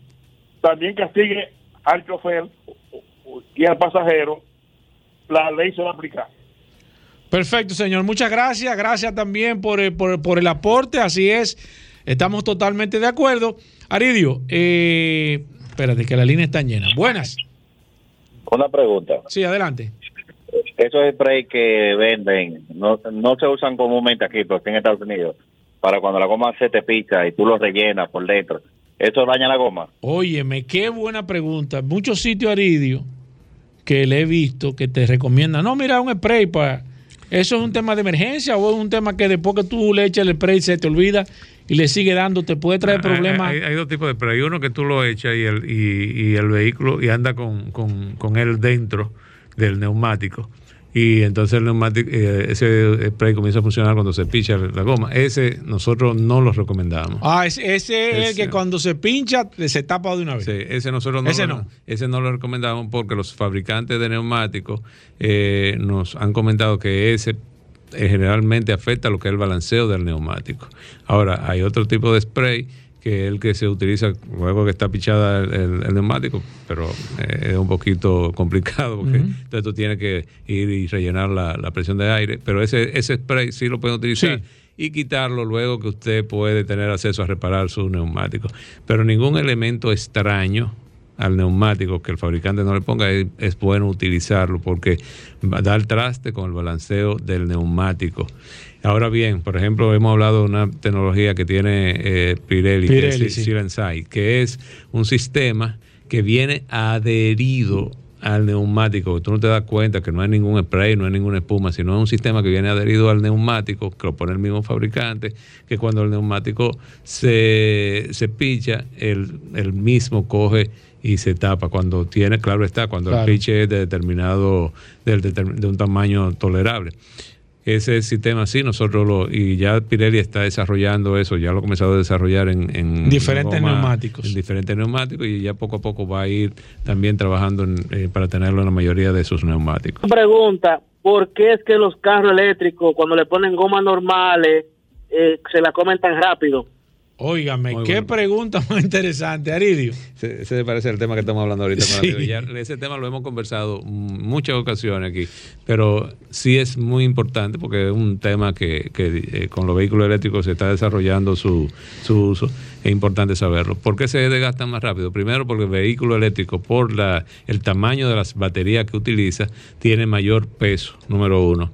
Speaker 9: también castigue al chofer y al pasajero, la ley se va a aplicar.
Speaker 2: Perfecto, señor. Muchas gracias. Gracias también por, el- por, por el aporte. Así es. Estamos totalmente de acuerdo. Aridio, eh, espérate, que la línea está llena. Buenas.
Speaker 10: Una pregunta.
Speaker 2: Sí, adelante.
Speaker 10: Esos sprays que venden no, no se usan comúnmente aquí, pero aquí en Estados Unidos, para cuando la goma se te pica y tú lo rellenas por dentro. ¿Eso daña la goma?
Speaker 2: Óyeme, qué buena pregunta. Muchos sitios Aridio que le he visto que te recomiendan, no, mira, un spray para... ¿Eso es un tema de emergencia o es un tema que después que tú le echas el spray se te olvida y le sigue dando, te puede traer problemas?
Speaker 6: Hay, hay dos tipos de spray. Hay uno que tú lo echas y el, y, y el vehículo y anda con, con, con él dentro del neumático. Y entonces el neumático, eh, ese spray comienza a funcionar cuando se picha la goma. Ese nosotros no lo recomendamos.
Speaker 2: Ah, ese, ese es el que cuando se pincha se tapa de una vez.
Speaker 6: Sí, ese nosotros no,
Speaker 2: Ese
Speaker 6: lo,
Speaker 2: no.
Speaker 6: ese no lo recomendamos porque los fabricantes de neumáticos eh, nos han comentado que ese eh, generalmente afecta lo que es el balanceo del neumático. Ahora, hay otro tipo de spray que es el que se utiliza luego que está pichada el, el- el neumático, pero eh, es un poquito complicado porque entonces tú tienes que ir y rellenar la, la presión de aire, pero ese, ese spray sí lo pueden utilizar. Y quitarlo luego que usted puede tener acceso a reparar su neumático. Pero ningún elemento extraño al neumático que el fabricante no le ponga es, es bueno utilizarlo porque va a dar traste con el balanceo del neumático. Ahora bien, por ejemplo, hemos hablado de una tecnología que tiene eh, Pirelli, que
Speaker 7: Pirelli,
Speaker 6: es
Speaker 7: sí.
Speaker 6: And Side, que es un sistema que viene adherido al neumático, que tú no te das cuenta que no hay ningún spray, no hay ninguna espuma, sino es un sistema que viene adherido al neumático, que lo pone el mismo fabricante, que cuando el neumático se, se picha, el, el mismo coge y se tapa. Cuando tiene, claro está, cuando
Speaker 7: Claro.
Speaker 6: el piche es de determinado, del determin- de un tamaño tolerable. Ese sistema sí, nosotros lo, y ya Pirelli está desarrollando eso, ya lo ha comenzado a desarrollar en, en
Speaker 7: Diferentes
Speaker 6: goma-
Speaker 7: neumáticos.
Speaker 6: En diferentes neumáticos y ya poco a poco va a ir también trabajando en, eh, para tenerlo en la mayoría de sus neumáticos.
Speaker 8: pregunta, ¿por qué es que los carros eléctricos cuando le ponen gomas normales eh, se la comen tan rápido?
Speaker 7: Óigame,
Speaker 6: Muy
Speaker 7: qué
Speaker 6: bueno.
Speaker 7: pregunta más interesante, Aridio.
Speaker 6: Ese, ese parece el tema que estamos hablando ahorita. con
Speaker 7: Sí.
Speaker 6: Ya ese tema lo hemos conversado muchas ocasiones aquí, pero sí es muy importante porque es un tema que, que, eh, con los vehículos eléctricos se está desarrollando su, su uso. Es importante saberlo. ¿Por qué se desgastan más rápido? Primero porque el vehículo eléctrico, por la, el tamaño de las baterías que utiliza, tiene mayor peso, número uno.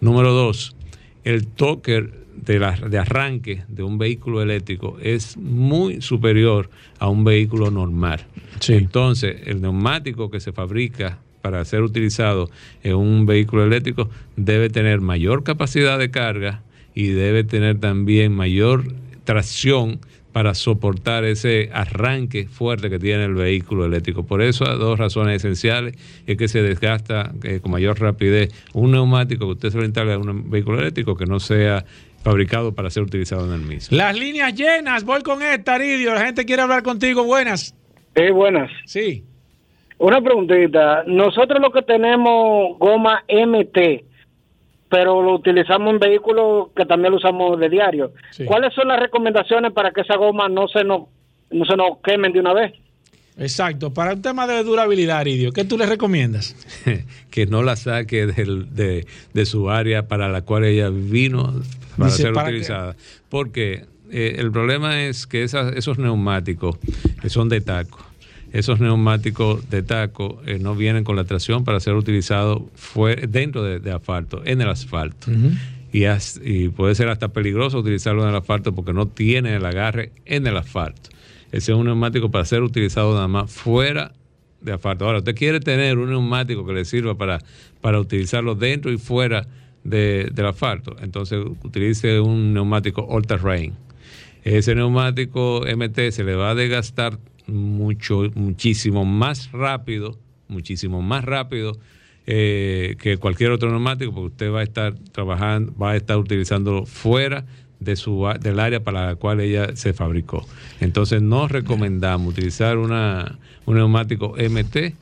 Speaker 6: Número dos, el toque de, la- de arranque de un vehículo eléctrico es muy superior a un vehículo normal. Entonces, el neumático que se fabrica para ser utilizado en un vehículo eléctrico debe tener mayor capacidad de carga y debe tener también mayor tracción para soportar ese arranque fuerte que tiene el vehículo eléctrico. Por eso, dos razones esenciales es que se desgasta eh, con mayor rapidez un neumático que usted se lo instale a un vehículo eléctrico que no sea fabricado para ser utilizado en el mismo.
Speaker 7: Las líneas llenas, voy con esta, Aridio. La gente quiere hablar contigo. Buenas.
Speaker 8: Eh, buenas.
Speaker 7: Sí.
Speaker 8: Una preguntita. Nosotros lo que tenemos goma MT, pero lo utilizamos en vehículos que también lo usamos de diario.
Speaker 7: Sí.
Speaker 8: ¿Cuáles son las recomendaciones para que esa goma no se nos, no se nos quemen de una vez?
Speaker 7: Exacto. Para un tema de durabilidad, Aridio, ¿qué tú le recomiendas?
Speaker 6: que no la saque del- de, de su área para la cual ella vino para
Speaker 7: Dice,
Speaker 6: ser
Speaker 7: ¿para qué?
Speaker 6: utilizada. Porque eh, el problema es que esas- esos neumáticos que son de taco, esos neumáticos de taco eh, no vienen con la tracción para ser utilizados dentro de, de asfalto, en el asfalto. Y, as- y puede ser hasta peligroso utilizarlo en el asfalto porque no tiene el agarre en el asfalto. Ese es un neumático para ser utilizado nada más fuera de asfalto. Ahora, usted quiere tener un neumático que le sirva para, para utilizarlo dentro y fuera de- del asfalto. Entonces, utilice un neumático all terrain. Ese neumático MT se le va a desgastar mucho, muchísimo más rápido, muchísimo más rápido eh, que cualquier otro neumático, porque usted va a estar trabajando, va a estar utilizándolo fuera de su, del área para la cual ella se fabricó. Entonces, no recomendamos utilizar una, un neumático MT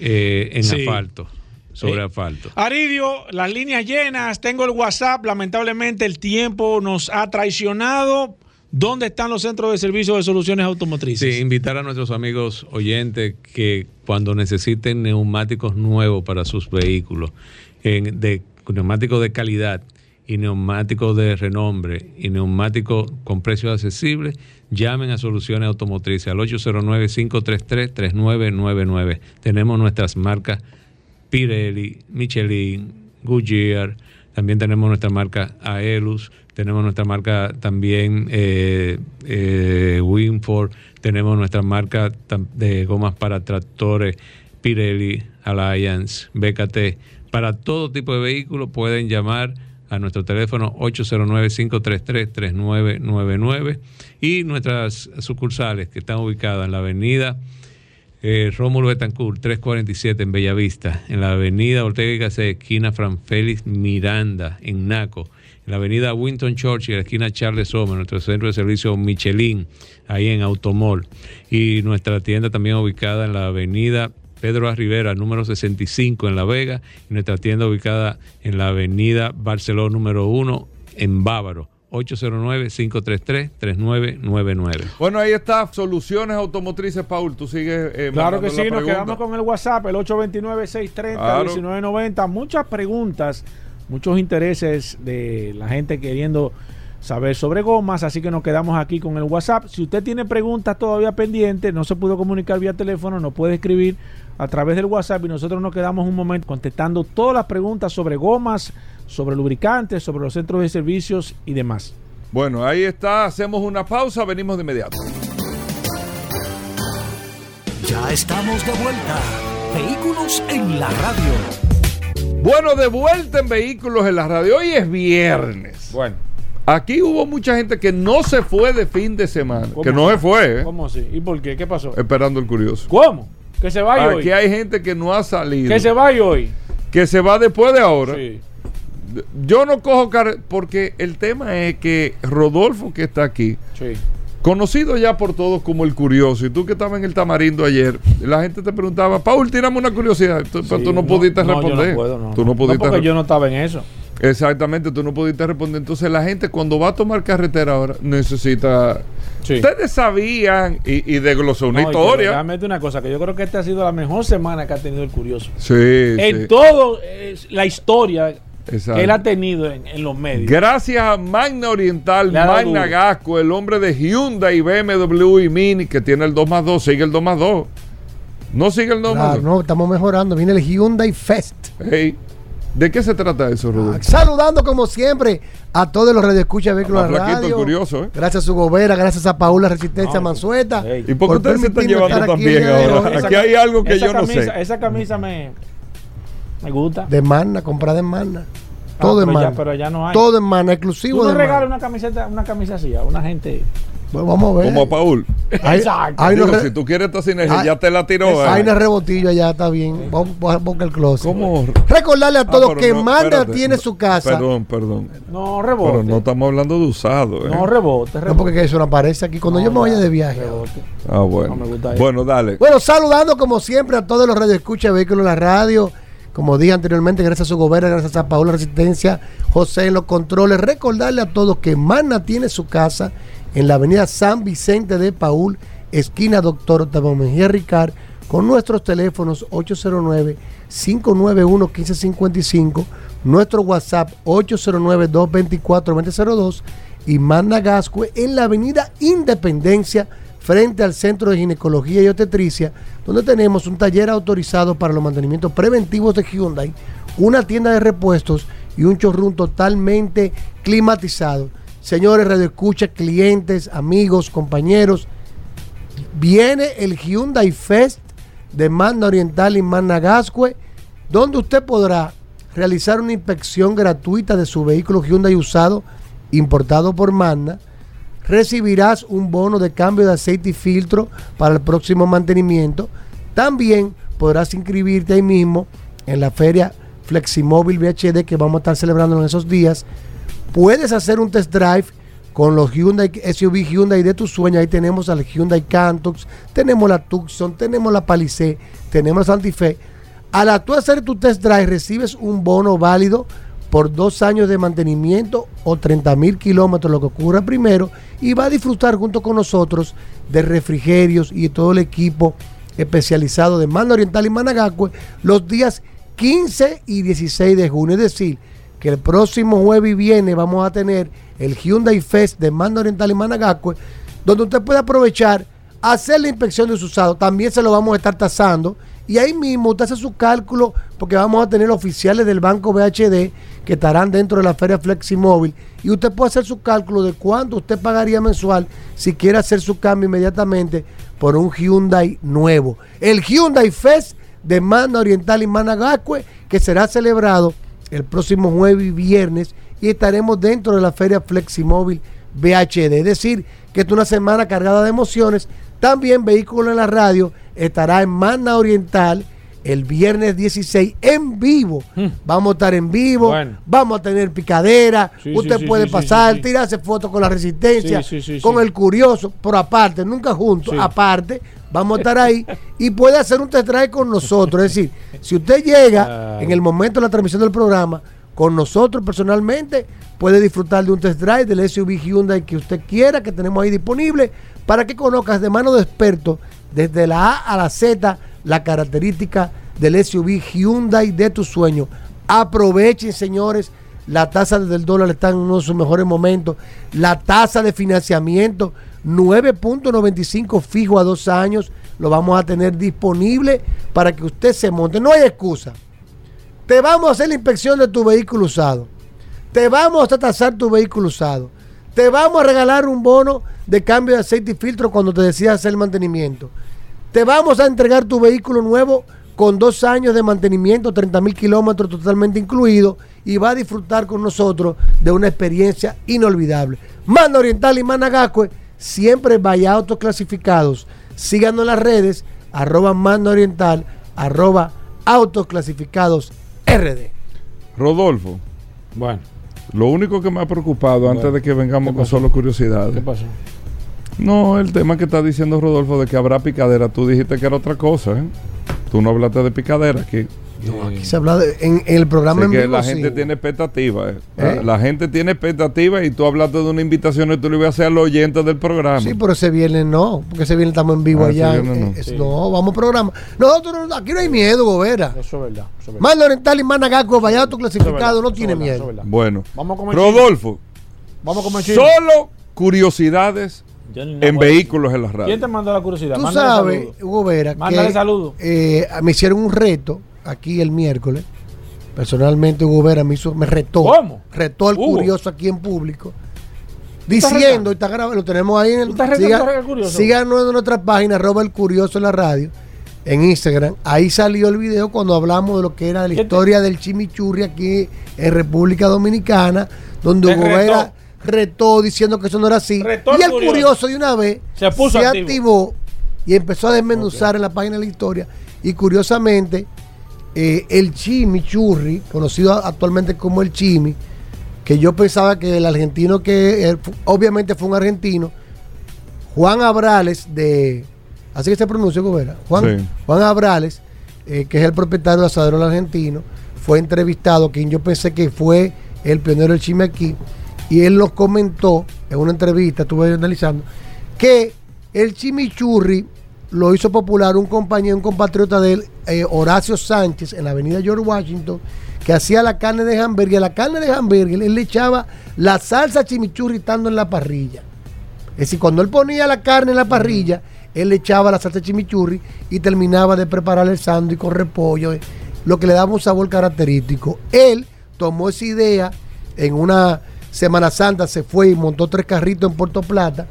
Speaker 6: eh, en
Speaker 7: Sí.
Speaker 6: asfalto, sobre
Speaker 7: Eh,
Speaker 6: asfalto.
Speaker 7: Aridio, las líneas llenas, tengo el WhatsApp, lamentablemente el tiempo nos ha traicionado. ¿Dónde están los centros de servicio de soluciones automotrices?
Speaker 6: Sí, invitar a nuestros amigos oyentes que cuando necesiten neumáticos nuevos para sus vehículos, en- de neumáticos de calidad y neumáticos de renombre y neumáticos con precios accesibles, llamen a Soluciones Automotrices al 809-533-3999. Tenemos nuestras marcas Pirelli, Michelin, Goodyear, también tenemos nuestra marca Aelus, tenemos nuestra marca también eh, eh, Winford, tenemos nuestra marca de gomas para tractores Pirelli, Alliance, BKT. Para todo tipo de vehículos pueden llamar a nuestro teléfono 809-533-3999 y nuestras sucursales que están ubicadas en la avenida eh, Rómulo Betancourt, 347 en Bellavista, en la avenida Ortega y Gasset, esquina Fran Félix Miranda, en Naco, en la avenida Winton Churchill, la esquina Charles Sommer, nuestro centro de servicio Michelin, ahí en Automol, y nuestra tienda también ubicada en la avenida Pedro A. Rivera, número 65 en La Vega, y nuestra tienda ubicada en la avenida Barceló número 1 en Bávaro. 809-533-3999.
Speaker 1: Bueno, ahí está, soluciones automotrices, Paul. Tú sigues. eh,
Speaker 2: Claro que sí,
Speaker 1: la
Speaker 2: nos
Speaker 1: pregunta.
Speaker 2: quedamos con el WhatsApp, el 829-630-1990. Muchas preguntas, muchos intereses de la gente queriendo saber sobre gomas, así que nos quedamos aquí con el WhatsApp. Si usted tiene preguntas todavía pendientes, no se pudo comunicar vía teléfono, nos puede escribir a través del WhatsApp y nosotros nos quedamos un momento contestando todas las preguntas sobre gomas, sobre lubricantes, sobre los centros de servicios y demás.
Speaker 1: Bueno, ahí está. Hacemos una pausa. Venimos de inmediato.
Speaker 4: Ya estamos de vuelta. Vehículos en la radio.
Speaker 1: Bueno, de vuelta en Vehículos en la Radio. Hoy es viernes.
Speaker 2: Bueno.
Speaker 1: Aquí hubo mucha gente que no se fue de fin de semana.
Speaker 2: ¿Cómo
Speaker 1: Que no se fue, ¿eh?
Speaker 2: ¿Cómo así? ¿Y por qué? ¿Qué pasó?
Speaker 1: Esperando el curioso.
Speaker 2: ¿Cómo? Que se vaya
Speaker 1: Aquí
Speaker 2: hoy.
Speaker 1: hay gente que no ha salido.
Speaker 2: Que se vaya hoy.
Speaker 1: Que se va después de ahora.
Speaker 2: Sí.
Speaker 1: Yo no cojo car porque el tema es que Rodolfo que está aquí,
Speaker 2: Sí.
Speaker 1: conocido ya por todos como el curioso, y tú que estabas en el tamarindo ayer, la gente te preguntaba, Paul, tírame una curiosidad, Tú- pero tú no, pudiste
Speaker 2: no,
Speaker 1: responder.
Speaker 2: Yo no puedo, no.
Speaker 1: Tú no pudiste
Speaker 2: porque yo no estaba en eso.
Speaker 1: Exactamente, tú no pudiste responder. Entonces la gente cuando va a tomar carretera ahora necesita...
Speaker 2: Sí.
Speaker 1: Ustedes sabían y, y desglosó una
Speaker 2: No,
Speaker 1: historia.
Speaker 2: déjame decirte una cosa, que yo creo que esta ha sido la mejor semana que ha tenido el Curioso.
Speaker 1: Sí,
Speaker 2: en
Speaker 1: sí.
Speaker 2: todo eh, la historia
Speaker 1: Exacto.
Speaker 2: que él ha tenido en, en los medios.
Speaker 1: Gracias a Magna Oriental, Magna
Speaker 2: duro.
Speaker 1: Gasco, el hombre de Hyundai, BMW y Mini, que tiene el 2 más 2, sigue el 2 más 2. No sigue el 2 más
Speaker 11: Claro,
Speaker 1: 2.
Speaker 11: no, estamos mejorando. Viene el Hyundai Fest.
Speaker 1: Hey, ¿De qué se trata eso, Rodolfo?
Speaker 11: Saludando como siempre a todos los radioescuchas de Vehículos de Radio.
Speaker 1: curioso, ¿eh?
Speaker 11: Gracias a su gobera, gracias a Paula Resistencia Mansueta.
Speaker 1: ¿Y por qué ustedes se están llevando
Speaker 11: de
Speaker 1: ahora? Aquí hay algo que yo no sé.
Speaker 2: Esa camisa me, me gusta.
Speaker 11: De Magna, comprada en Magna.
Speaker 2: Ah,
Speaker 11: Todo en Magna.
Speaker 2: pero ya no hay.
Speaker 11: Todo en Magna,
Speaker 2: Tú
Speaker 11: exclusivo
Speaker 2: no
Speaker 11: de Magna.
Speaker 2: una camiseta, una camisa así a una gente.
Speaker 11: Bueno, vamos a ver.
Speaker 1: Como a Paul.
Speaker 11: Hay,
Speaker 2: Exacto.
Speaker 11: hay
Speaker 1: Digo,
Speaker 11: re-
Speaker 1: si tú quieres esta sinergia,
Speaker 11: hay-
Speaker 1: ya te la tiró.
Speaker 11: hay
Speaker 1: ¿eh?
Speaker 11: una rebotillo allá, está bien. Vamos vamos a buscar el closet.
Speaker 1: ¿Cómo?
Speaker 11: Recordarle a
Speaker 1: Ah,
Speaker 11: todos
Speaker 1: pero
Speaker 11: que
Speaker 1: no, espérate.
Speaker 11: tiene su casa.
Speaker 1: Perdón, perdón.
Speaker 2: No
Speaker 1: Pero
Speaker 2: rebote.
Speaker 1: no estamos hablando de usado. ¿eh?
Speaker 2: no rebote,
Speaker 11: No,
Speaker 2: rebote.
Speaker 11: porque eso no aparece aquí. Cuando
Speaker 2: No,
Speaker 11: yo me vaya
Speaker 2: ya,
Speaker 11: de viaje.
Speaker 2: rebote.
Speaker 1: Ah, bueno.
Speaker 2: No me gusta eso.
Speaker 1: bueno, dale.
Speaker 11: Bueno, saludando como siempre a todos los radioescuchas de Vehículos en la Radio. Como dije anteriormente, gracias a su gobierno, gracias a Paula Resistencia, José en los controles. Recordarle a todos que Magna tiene su casa en la avenida San Vicente de Paul, esquina Doctor Octavio Mejía Ricard, con nuestros teléfonos 809-591-1555, nuestro WhatsApp 809-224-2002 y Magna Gascue en la avenida Independencia frente al Centro de Ginecología y Obstetricia, donde tenemos un taller autorizado para los mantenimientos preventivos de Hyundai, una tienda de repuestos y un showroom totalmente climatizado. Señores, radioescucha, clientes, amigos, compañeros, viene el Hyundai Fest de Magna Oriental y Magna Gascue, donde usted podrá realizar una inspección gratuita de su vehículo Hyundai usado importado por Magna. Recibirás un bono de cambio de aceite y filtro para el próximo mantenimiento. También podrás inscribirte ahí mismo en la feria Fleximóvil VHD que vamos a estar celebrando en esos días. Puedes hacer un test drive con los Hyundai SUV Hyundai de tu sueño. Ahí tenemos al Hyundai Cantox, tenemos la Tucson, tenemos la Palisade, tenemos la Santa. Al tú hacer tu test drive recibes un bono válido por dos años de mantenimiento o 30 mil kilómetros, lo que ocurra primero, y va a disfrutar junto con nosotros de refrigerios y todo el equipo especializado de Mano Oriental y Managacue los días 15 y 16 de junio. Es decir, que el próximo jueves y viernes vamos a tener el Hyundai Fest de Mando Oriental y Managacue, donde usted puede aprovechar, hacer la inspección de su usado. También se lo vamos a estar tasando. Y ahí mismo usted hace su cálculo, porque vamos a tener oficiales del Banco BHD que estarán dentro de la Feria Fleximóvil. Y usted puede hacer su cálculo de cuánto usted pagaría mensual si quiere hacer su cambio inmediatamente por un Hyundai nuevo. El Hyundai Fest de Manda Oriental y Managacue, que será celebrado el próximo jueves y viernes y estaremos dentro de la feria Fleximóvil VHD. Es decir, que es una semana cargada de emociones. También Vehículo en la Radio estará en Mana Oriental el viernes 16 en vivo. Vamos a estar en vivo,
Speaker 2: Bueno.
Speaker 11: vamos a tener picadera,
Speaker 2: Sí,
Speaker 11: usted
Speaker 2: sí,
Speaker 11: puede
Speaker 2: sí,
Speaker 11: pasar, tirarse fotos con la resistencia, con el curioso, por aparte, nunca juntos, aparte, vamos a estar ahí y puede hacer un test drive con nosotros. Es decir, si usted llega en el momento de la transmisión del programa con nosotros personalmente, puede disfrutar de un test drive del SUV Hyundai que usted quiera, que tenemos ahí disponible, para que conozcas de mano de expertos, desde la A a la Z, la característica del SUV Hyundai de tu sueño. Aprovechen, señores, la tasa del dólar está en uno de sus mejores momentos. La tasa de financiamiento 9.95 fijo a dos años. Lo vamos a tener disponible para que usted se monte. No hay excusa. Te vamos a hacer la inspección de tu vehículo usado. Te vamos a tasar tu vehículo usado. Te vamos a regalar un bono de cambio de aceite y filtro cuando te decidas hacer el mantenimiento. Te vamos a entregar tu vehículo nuevo con dos años de mantenimiento, 30 mil kilómetros totalmente incluido y va a disfrutar con nosotros de una experiencia inolvidable. Manda Oriental y Managacue, siempre vaya autos clasificados. Síganos en las redes, arroba Manda Oriental, arroba autos clasificados RD.
Speaker 1: Rodolfo.
Speaker 2: Bueno.
Speaker 1: Lo único que me ha preocupado antes de que vengamos con solo curiosidades.
Speaker 2: ¿Qué pasó?
Speaker 1: No, el tema que está diciendo Rodolfo de que habrá picadera, tú dijiste que era otra cosa, ¿eh? Tú no hablaste de picadera aquí.
Speaker 11: No, aquí se habla de, en, en el programa en
Speaker 1: que
Speaker 11: vivo,
Speaker 1: la
Speaker 11: sí.
Speaker 1: gente tiene expectativas. ¿eh?
Speaker 11: ¿Eh?
Speaker 1: La, la gente tiene expectativas y tú hablaste de una invitación y tú le ibas a hacer a los oyentes del programa.
Speaker 11: Sí, pero ese viernes no, porque ese viernes estamos en vivo
Speaker 1: Ah, ese
Speaker 11: allá.
Speaker 1: viernes
Speaker 11: eh,
Speaker 1: no.
Speaker 11: es-
Speaker 2: Sí.
Speaker 11: no, vamos programa. Nosotros no- aquí no hay miedo, Gobera.
Speaker 2: Eso es verdad. Eso es verdad.
Speaker 11: Manda Oriental y Managaco, vaya
Speaker 2: Eso es
Speaker 11: clasificado,
Speaker 2: verdad,
Speaker 11: no tiene
Speaker 2: verdad,
Speaker 11: miedo.
Speaker 1: Bueno,
Speaker 2: Vamos a comer
Speaker 1: Rodolfo,
Speaker 2: Vamos a comer
Speaker 1: solo curiosidades en vehículos en la radio.
Speaker 2: ¿Quién te mandó la curiosidad?
Speaker 11: Tú
Speaker 2: Mándale
Speaker 11: sabes,
Speaker 2: saludo.
Speaker 11: Hugo Vera,
Speaker 2: Mándale
Speaker 11: que
Speaker 2: saludo.
Speaker 11: eh, me hicieron un reto aquí el miércoles. Personalmente, Hugo Vera me, hizo, me retó.
Speaker 2: ¿Cómo?
Speaker 11: Retó al
Speaker 2: Hugo.
Speaker 11: curioso aquí en público. Diciendo, y está grabado, lo tenemos ahí en el.
Speaker 2: ¿Tú estás retando al curioso?
Speaker 11: síganos en nuestra página, arroba el curioso en la radio, en Instagram. Ahí salió el video cuando hablamos de lo que era la
Speaker 2: ¿Qué te-
Speaker 11: historia del chimichurri aquí en República Dominicana, donde
Speaker 2: Te
Speaker 11: Hugo
Speaker 2: retó.
Speaker 11: Vera retó diciendo que eso no era así.
Speaker 2: Retó
Speaker 11: y el
Speaker 2: curioso.
Speaker 11: curioso de una vez
Speaker 2: Se puso activo.
Speaker 11: activó y empezó a desmenuzar en la página de la historia. Y curiosamente, eh, el chimichurri, conocido actualmente como el chimi, que yo pensaba que el argentino que eh, obviamente fue un argentino, Juan Abrales de así que se pronuncia Gobera, Juan,
Speaker 1: Sí.
Speaker 11: Juan Abrales, eh, que es el propietario de Asadero Argentino, fue entrevistado, quien yo pensé que fue el pionero del chimi aquí, y él nos comentó en una entrevista, estuve analizando, que el chimichurri lo hizo popular un compañero, un compatriota de él, eh, Horacio Sánchez, en la avenida George Washington, que hacía la carne de hamburguesa. La carne de hamburguesa él le echaba la salsa chimichurri estando en la parrilla. Es decir, cuando él ponía la carne en la parrilla, él le echaba la salsa chimichurri y terminaba de preparar el sándwich con repollo, eh, lo que le daba un sabor característico. Él tomó esa idea en una Semana Santa, se fue y montó tres carritos en Puerto Plata.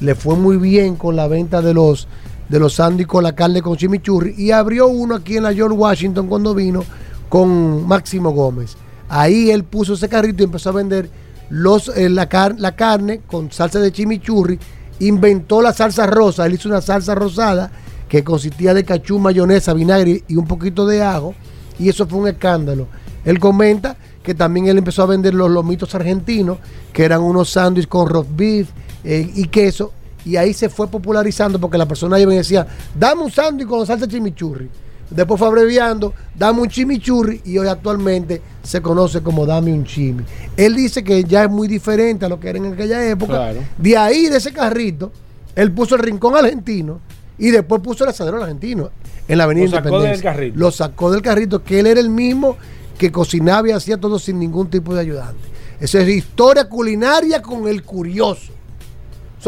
Speaker 11: Le fue muy bien con la venta de los de los sándwiches con la carne con chimichurri y abrió uno aquí en la George Washington cuando vino con Máximo Gómez. Ahí él puso ese carrito y empezó a vender los, eh, la, car- la carne con salsa de chimichurri. Inventó la salsa rosa. Él hizo una salsa rosada que consistía de cachú, mayonesa, vinagre y un poquito de ajo. Y eso fue un escándalo. Él comenta que también él empezó a vender los lomitos argentinos, que eran unos sándwiches con roast beef eh, y queso. Y ahí se fue popularizando porque la persona iba y decía, dame un sándwich con salsa chimichurri. Después fue abreviando, dame un chimichurri y hoy actualmente se conoce como dame un chimi. Él dice que ya es muy diferente a lo que era en aquella época.
Speaker 2: Claro.
Speaker 11: De ahí, de ese carrito, él puso el rincón argentino y después puso el asadero argentino en la avenida
Speaker 2: Lo sacó del carrito.
Speaker 11: Lo sacó del carrito, que él era el mismo que cocinaba y hacía todo sin ningún tipo de ayudante. Esa es historia culinaria con el curioso.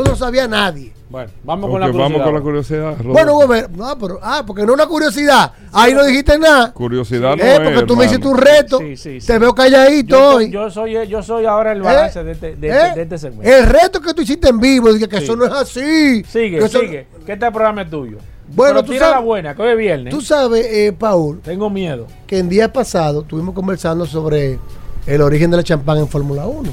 Speaker 11: Eso no sabía nadie.
Speaker 2: Bueno, vamos con la curiosidad.
Speaker 1: vamos con la curiosidad. Rodolfo.
Speaker 11: Bueno, Gober, no, pero, ah, porque no es una curiosidad. Ahí no dijiste nada.
Speaker 1: curiosidad no
Speaker 11: Eh,
Speaker 1: es,
Speaker 11: porque tú me hiciste un reto.
Speaker 2: Sí, sí, sí.
Speaker 11: Te veo calladito
Speaker 2: Yo,
Speaker 11: hoy.
Speaker 2: yo soy, yo soy ahora el
Speaker 11: ¿Eh?
Speaker 2: balance de, este, de,
Speaker 11: ¿Eh?
Speaker 2: este- de este segmento.
Speaker 11: El reto que tú hiciste en vivo, dije que
Speaker 2: Sí.
Speaker 11: eso no es así.
Speaker 2: Sigue,
Speaker 11: que eso-
Speaker 2: sigue. Que este programa es tuyo.
Speaker 11: Bueno,
Speaker 2: Pero
Speaker 11: tú
Speaker 2: tira
Speaker 11: sabes-
Speaker 2: la buena, que hoy es viernes.
Speaker 11: Tú sabes, eh, Paul,
Speaker 2: Tengo miedo.
Speaker 11: que en día pasado estuvimos conversando sobre el origen de la champán en Fórmula 1.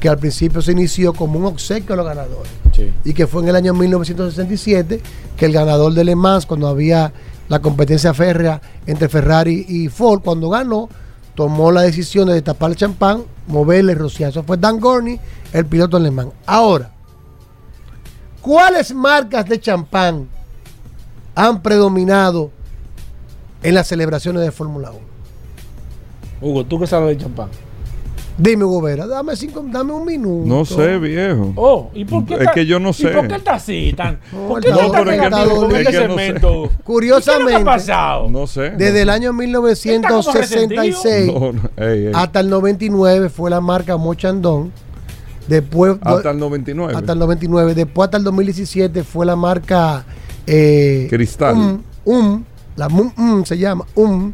Speaker 11: Que al principio se inició como un obsequio a los ganadores.
Speaker 2: Sí.
Speaker 11: y que fue en el año 1967 que el ganador de Le Mans, cuando había la competencia férrea entre Ferrari y Ford, cuando ganó, tomó la decisión de destapar el champán, moverle y rociar. Eso fue Dan Gorney, el piloto en Le Mans. Ahora, ¿Cuáles marcas de champán han predominado en las celebraciones de Fórmula 1?
Speaker 2: Hugo, ¿tú qué sabes de champán?
Speaker 11: Dime, Hugo Vera, dame, cinco, dame un minuto.
Speaker 1: No sé, viejo.
Speaker 2: Oh, ¿y por qué
Speaker 1: Es
Speaker 2: está-
Speaker 1: que yo no
Speaker 2: ¿Y
Speaker 1: sé.
Speaker 2: por qué está así? Tan, ¿Por
Speaker 11: el
Speaker 2: qué
Speaker 11: dolido.
Speaker 2: este
Speaker 1: Es que no sé.
Speaker 11: Curiosamente,
Speaker 2: ¿Qué ha pasado?
Speaker 1: No sé.
Speaker 11: Desde el año
Speaker 2: ¿Está
Speaker 11: 1966
Speaker 1: No, no, ey, ey.
Speaker 11: hasta el 99 fue la marca Mochandon. Después,
Speaker 1: Hasta el 99.
Speaker 11: hasta el 99. Después hasta el 2017 fue la marca eh,
Speaker 1: Cristal.
Speaker 11: Um, Um, la Mum, Um se llama Um.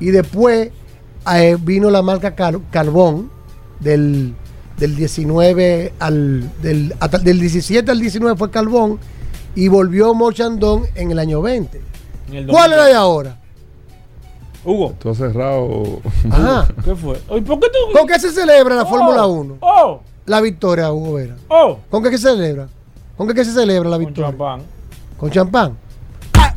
Speaker 11: Y después eh, vino la marca Car- Carbón del, del 19 al del, hasta- del 17 al 19 fue Carbón y volvió Mochandon en el año 20.
Speaker 2: En el
Speaker 11: ¿Cuál
Speaker 2: 2000.
Speaker 11: de ahora?
Speaker 2: Hugo,
Speaker 1: Tú has cerrado.
Speaker 11: Ajá.
Speaker 2: ¿qué fue? ¿Por qué tú?
Speaker 11: ¿Con qué se celebra la
Speaker 2: Oh,
Speaker 11: Fórmula 1?
Speaker 2: Oh,
Speaker 11: La victoria, Hugo Vera.
Speaker 2: oh.
Speaker 11: ¿Con qué se celebra? ¿Con qué, qué se celebra la
Speaker 2: Con
Speaker 11: victoria?
Speaker 2: champán.
Speaker 11: Con champán.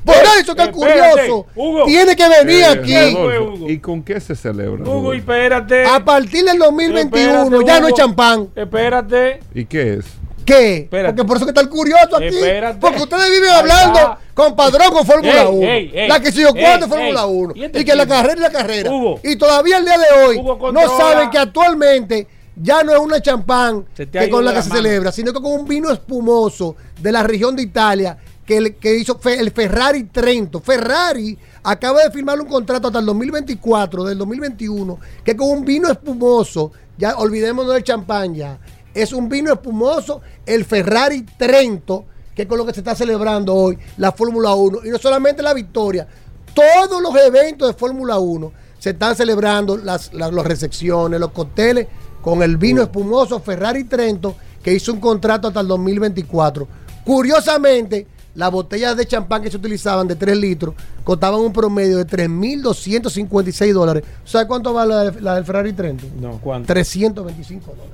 Speaker 11: Por eso que es
Speaker 2: espérate,
Speaker 11: curioso.
Speaker 2: Hugo.
Speaker 11: Tiene que venir
Speaker 1: Eh,
Speaker 11: aquí.
Speaker 2: Hugo.
Speaker 1: ¿Y con qué se celebra?
Speaker 2: Hugo,
Speaker 1: Rodolfo?
Speaker 2: espérate.
Speaker 11: A partir del 2021
Speaker 2: Espérate,
Speaker 11: ya no es
Speaker 2: Hugo.
Speaker 11: champán.
Speaker 2: Espérate.
Speaker 1: ¿Y qué es?
Speaker 11: ¿Qué?
Speaker 2: Espérate.
Speaker 11: Porque por eso que está el curioso aquí.
Speaker 2: Espérate.
Speaker 11: Porque ustedes viven hablando con padrón con Fórmula
Speaker 2: Ey,
Speaker 11: 1.
Speaker 2: ey, ey.
Speaker 11: la que se yo
Speaker 2: Ey,
Speaker 11: cuánto Fórmula
Speaker 2: ey.
Speaker 11: 1.
Speaker 2: ¿Y
Speaker 11: Y, que la carrera es la carrera.
Speaker 2: Hugo.
Speaker 11: Y todavía el día de hoy
Speaker 2: Hugo,
Speaker 11: no saben que actualmente ya no es una champán que con la
Speaker 2: de
Speaker 11: que se celebra, sino que con un vino espumoso de la región de Italia que, el- que hizo fe- el Ferrari Trento. Ferrari acaba de firmar un contrato hasta el 2024, del 2021, que con un vino espumoso, ya olvidémonos del champán ya, es un vino espumoso, el Ferrari Trento, que es con lo que se está celebrando hoy la Fórmula 1. Y no solamente la victoria, todos los eventos de Fórmula 1 se están celebrando, las, las, las recepciones, los cócteles, con el vino espumoso Ferrari Trento, que hizo un contrato hasta el 2024. Curiosamente, las botellas de champán que se utilizaban de 3 litros costaban un promedio de 3.256 dólares. ¿Sabes cuánto vale la, de- la del Ferrari Trento?
Speaker 2: No, ¿cuánto?
Speaker 11: 325 dólares.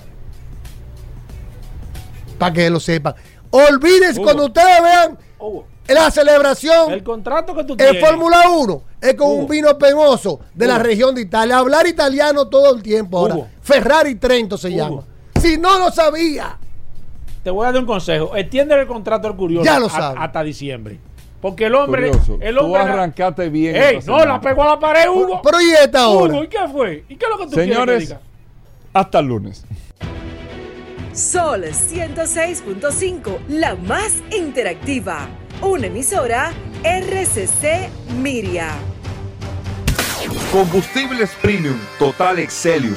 Speaker 11: Para que lo sepan. Olvídense
Speaker 2: Hugo.
Speaker 11: cuando ustedes vean
Speaker 2: Hugo,
Speaker 11: la celebración
Speaker 2: el contrato que tú
Speaker 11: en
Speaker 2: tienes.
Speaker 11: Fórmula 1 es con un vino penoso de la región de Italia. Hablar italiano todo el tiempo ahora. Ferrari Trento se
Speaker 2: Hugo.
Speaker 11: llama. Si no lo sabía,
Speaker 2: Te voy a dar un consejo. Extiende el contrato al curioso
Speaker 11: Ya lo
Speaker 2: a- hasta diciembre. Porque el hombre.
Speaker 1: Curioso.
Speaker 2: El
Speaker 1: Tú
Speaker 2: hombre
Speaker 1: arrancaste bien.
Speaker 2: Ey, no,
Speaker 1: semana.
Speaker 2: la pegó a la pared, Hugo.
Speaker 11: pero ¿y esta hora?
Speaker 2: Hugo, ¿y qué fue? ¿Y qué es lo que tú quieres que
Speaker 1: Señores,
Speaker 2: diga?
Speaker 1: hasta el lunes.
Speaker 12: Sol 106.5, la más interactiva. Una emisora RCC Miria.
Speaker 13: Combustibles Premium Total Excelium.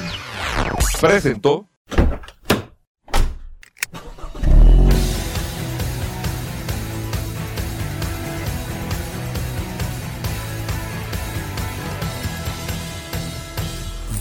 Speaker 13: Presentó.